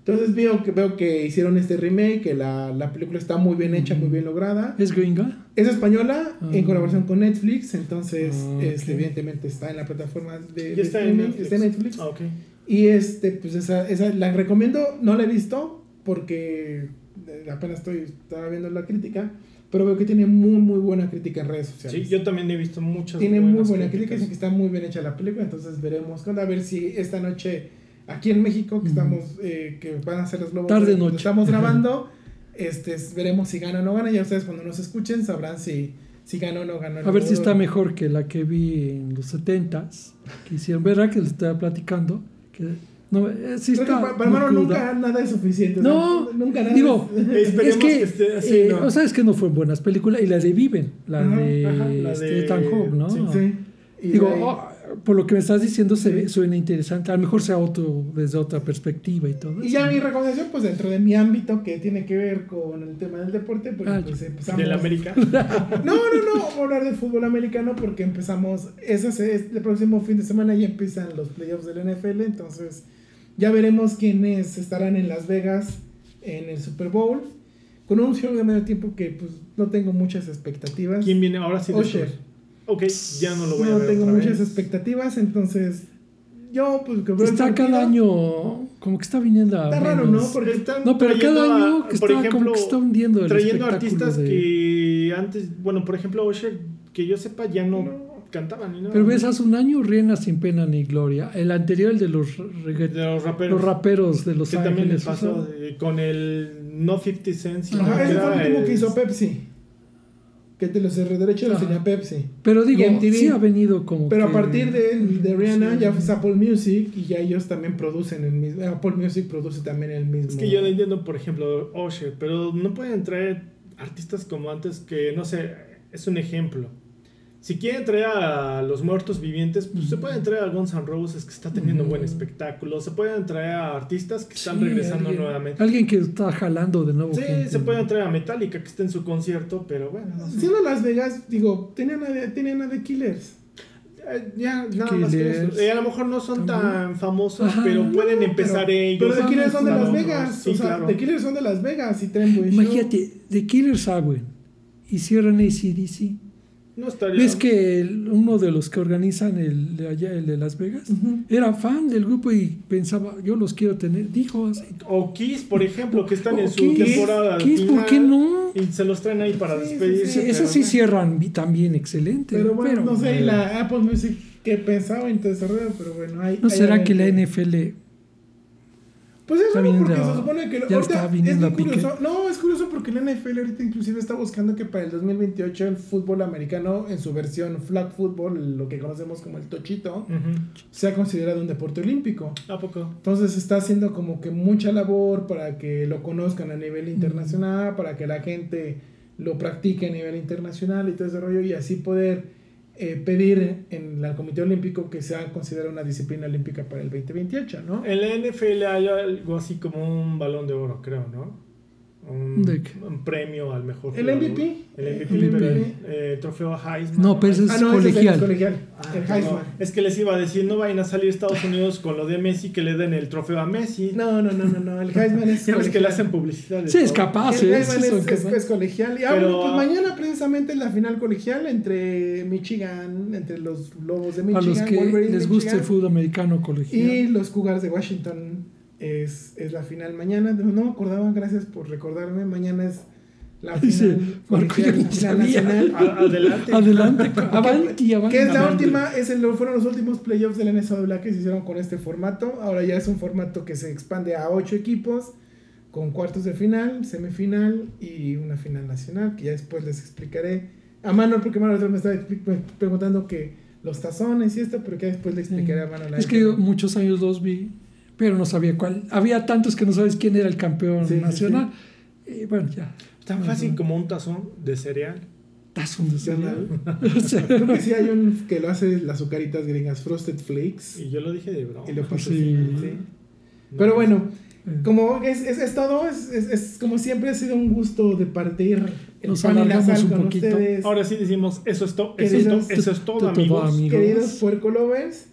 A: Entonces veo que, veo que hicieron este remake, que la, la película está muy bien hecha, muy bien lograda.
C: ¿Es gringa?
A: Es española,
C: Ah.
A: en colaboración con Netflix, entonces
C: Ah,
A: este,
C: ok.
A: evidentemente está en la plataforma de, de
B: está en
A: streaming,
B: Netflix.
A: está en Netflix.
B: Ah, ok.
A: Y este, pues esa, esa la recomiendo, no la he visto porque eh, apenas estoy estaba viendo la crítica, pero veo que tiene muy muy buena crítica en redes sociales.
B: Sí, yo también he visto muchas.
A: tiene muy buena crítica,
B: críticas.
A: dicen que está muy bien hecha la película, entonces veremos a ver si esta noche aquí en México que estamos eh, que van a ser los globos
C: Tarde
A: de-
C: noche.
A: estamos grabando, este veremos si gana o no gana, ya ustedes cuando nos escuchen sabrán si si gana o no gana.
C: A ver si está mejor que la que vi en los 70s, que hicieron, ¿verdad? Que les estaba platicando. Que, no, eh, sí está
A: pa- para Mano nunca nada es suficiente. o
C: No,
A: sea, nunca nada
C: digo,
A: es-
C: que,
B: que esté así,
C: eh,
B: ¿no?
C: o sea, es que no fueron buenas películas. Y la de Viven, la
A: Ajá,
C: de,
B: ajá, la
C: este,
B: de-
C: Ethan Hawke, ¿no?
B: sí,
A: Sí.
C: Digo, oh, por lo que me estás diciendo se ve- suena interesante. A lo mejor sea otro desde otra perspectiva y todo
A: Y
C: eso.
A: ya mi recomendación, pues dentro de mi ámbito que tiene que ver con el tema del deporte, pues,
C: Ah,
A: pues empezamos.
B: Del América.
A: No, no, no, vamos a hablar de fútbol americano porque empezamos, ese es el próximo fin de semana ya empiezan los playoffs del NFL, entonces ya veremos quiénes estarán en Las Vegas en el Super Bowl. Con un show de medio tiempo que pues no tengo muchas expectativas.
B: ¿Quién viene ahora sí? estos? Ok, ya no lo voy a
A: No
B: ver.
A: tengo
B: otra
A: muchas
B: vez.
A: expectativas, entonces yo pues que
C: Está cada año como que está viniendo a
A: Está raro,
C: menos.
A: ¿no? Porque
B: Están
C: No, pero cada
B: a-
C: año que
B: por
C: está
B: ejemplo,
C: como que está hundiendo el
B: trayendo artistas
C: de-
B: que antes, bueno, por ejemplo, Usher, que yo sepa, ya no,
A: No.
B: cantaban ni nada.
C: Pero ves, hace un año Rihanna sin pena ni gloria. El anterior, el de los, regga-
B: de los raperos.
C: los raperos de Los
B: que también les
C: Ángeles.
B: pasó
C: o sea,
B: con el No 50 Cent. sino
A: Ajá, ese fue el último que hizo Pepsi. Que te los derechos los tenía Pepsi.
C: Pero digo, sí ha venido como
A: Pero a
C: que-
A: partir de, de Rihanna
C: Sí.
A: ya fue Apple Music y ya ellos también producen el mismo. Apple Music produce también el mismo.
B: Es que yo no entiendo, por ejemplo, Usher, pero no pueden traer artistas como antes que, no sé, es un ejemplo. Si quieren traer a los muertos vivientes, pues se pueden traer a Guns N' Roses que está teniendo buen espectáculo. Se pueden traer a artistas que están
C: Sí,
B: regresando
C: alguien,
B: nuevamente.
C: Alguien que está jalando de nuevo.
B: Sí,
C: gente.
B: se pueden traer a Metallica que esté en su concierto, pero bueno, no sé.
A: Siendo Las Vegas, digo, tenían a, de- tenían a The Killers.
B: Eh, ya, nada más que
C: Killers.
B: eso. Eh, a lo mejor no son
C: También.
B: tan famosos,
C: Ajá.
B: pero pueden empezar
A: pero,
B: ellos.
A: Pero The Killers son de
B: Claro,
A: Las Vegas.
B: Sí,
A: o sea,
B: claro.
A: The Killers son de Las Vegas y traen buen.
C: Imagínate, The Killers Agüen y cierran ACDC.
B: No estaría.
C: ¿Ves que el- uno de los que organizan el de allá, el de Las Vegas, era fan del grupo y pensaba, yo los quiero tener? Dijo así.
B: O Kiss, por ejemplo, que están en su temporada.
C: Kiss, ¿por
B: final
C: qué no?
B: Y se los traen ahí para
A: Sí,
B: despedirse.
A: sí,
C: esos sí cierran bi- también excelente.
A: Pero bueno, no sé, y
C: eh,
A: la Apple Music que pensaba en desarrollo, pero bueno, hay.
C: ¿No
A: hay
C: será que la NFL
A: Pues
C: viniendo
A: porque se supone que
C: ya
A: ahorita
C: está viniendo
A: es
C: pique.
A: curioso. No, es curioso porque la NFL ahorita inclusive está buscando que para el 2028 el fútbol americano en su versión flag football, lo que conocemos como el tochito, sea considerado un deporte olímpico.
B: ¿A poco?
A: Entonces está haciendo como que mucha labor para que lo conozcan a nivel internacional, para que la gente lo practique a nivel internacional y todo ese rollo y así poder eh, pedir en el Comité Olímpico que sea considerada una disciplina olímpica para el 2028, ¿no?
B: En la NFL hay algo así como un balón de oro, creo, ¿no? Un,
C: ¿De qué?
B: un premio al mejor
A: El
B: jugador.
A: MVP.
B: El MVP,
A: El
B: pero el
A: MVP.
B: eh, trofeo Heisman.
C: No, pero ese es
A: Ah, no, ese es el
C: colegial.
A: colegial.
B: Ah,
A: el
B: no. Es que les iba a decir, no vayan a salir Estados Unidos con lo de Messi, que le den el trofeo a Messi.
A: No, no, no, no, no. El Heisman es
B: Ya ves que le
A: colegial.
B: hacen publicidad.
C: Sí, es capaz.
A: El
C: ¿eh?
A: Heisman es, es- es colegial. Y ah,
B: Pero-
A: bueno, pues mañana precisamente es la final colegial entre Michigan, entre los Lobos de
C: A
A: Michigan,
C: los que
A: Wolverine
C: les gusta el
A: Michigan,
C: fútbol americano colegial.
A: y los Cougars de Washington. Es, es la final mañana. No me acordaba, gracias por recordarme. Mañana es la
C: Dice,
A: final,
C: Marco,
A: colegial,
C: ya ni sabía.
A: nacional.
B: Adelante.
C: Adelante, avanti, avanti.
A: Que es la última, es el, fueron los últimos playoffs de la que se hicieron con este formato. Ahora ya es un formato que se expande a ocho equipos, con cuartos de final, semifinal y una final nacional, que ya después les explicaré. A Manuel, porque Manuel me estaba preguntando que los tazones y esto, pero que después le explicaré a Manuel.
C: Es que yo muchos años los vi, pero no sabía cuál. Había tantos que no sabes quién era el campeón
A: Sí, sí,
C: nacional. Y bueno, ya.
B: Tan fácil como un tazón de cereal.
C: ¿Dónde sería?
A: Creo que sí hay un que lo hace las azucaritas gringas, Frosted Flakes.
B: Y yo lo dije de broma.
A: Y lo pasa
C: Sí.
A: sí. Pero bueno, como es, es, es todo, es, es, es como siempre ha sido un gusto de partir el
C: Nos
A: pan y la
C: alargamos
A: sal
C: un
A: con
C: poquito.
A: ustedes,
B: Ahora sí decimos, eso es todo, eso es todo, eso es todo,
C: todo,
B: amigos.
C: amigos.
A: queridos puerco lovers.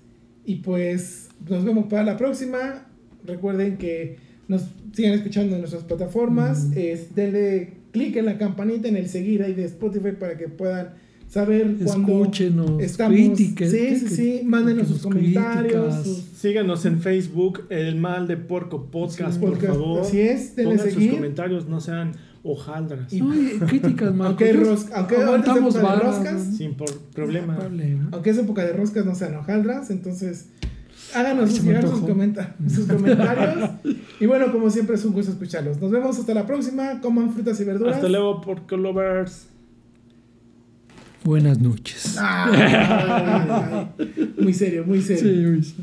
A: Y pues nos vemos para la próxima. Recuerden que nos sigan escuchando en nuestras plataformas.
C: Mm.
A: Es, denle clic en la campanita, en el seguir ahí de Spotify para que puedan saber cuando
C: Escúchenos,
A: estamos.
C: critiquen.
A: sí, sí, sí. Mándenos sus comentarios.
C: críticas.
A: Sus
B: Síganos en Facebook, El Mal de Porco Podcast,
A: sus
B: por
A: podcasts.
B: favor.
A: Así es, denle
B: Pongan sus
A: seguir.
B: comentarios, no sean hojaldras.
A: Y-
C: No, críticas, Marco.
A: Aunque rosca- aunque
C: aguantamos
A: es época de roscas.
C: ¿no?
B: Sin por problema.
C: Problema.
A: Aunque es época de roscas, no sean hojaldras. Entonces, háganos
C: Ay,
A: llegar sus, comenta- sus comentarios. y bueno, como siempre, es un gusto escucharlos. Nos vemos hasta la próxima. Coman frutas y verduras.
B: Hasta luego, Porco Lovers.
C: Buenas noches.
A: Ay, ay, ay. Muy serio, muy serio.
C: Sí, Luis.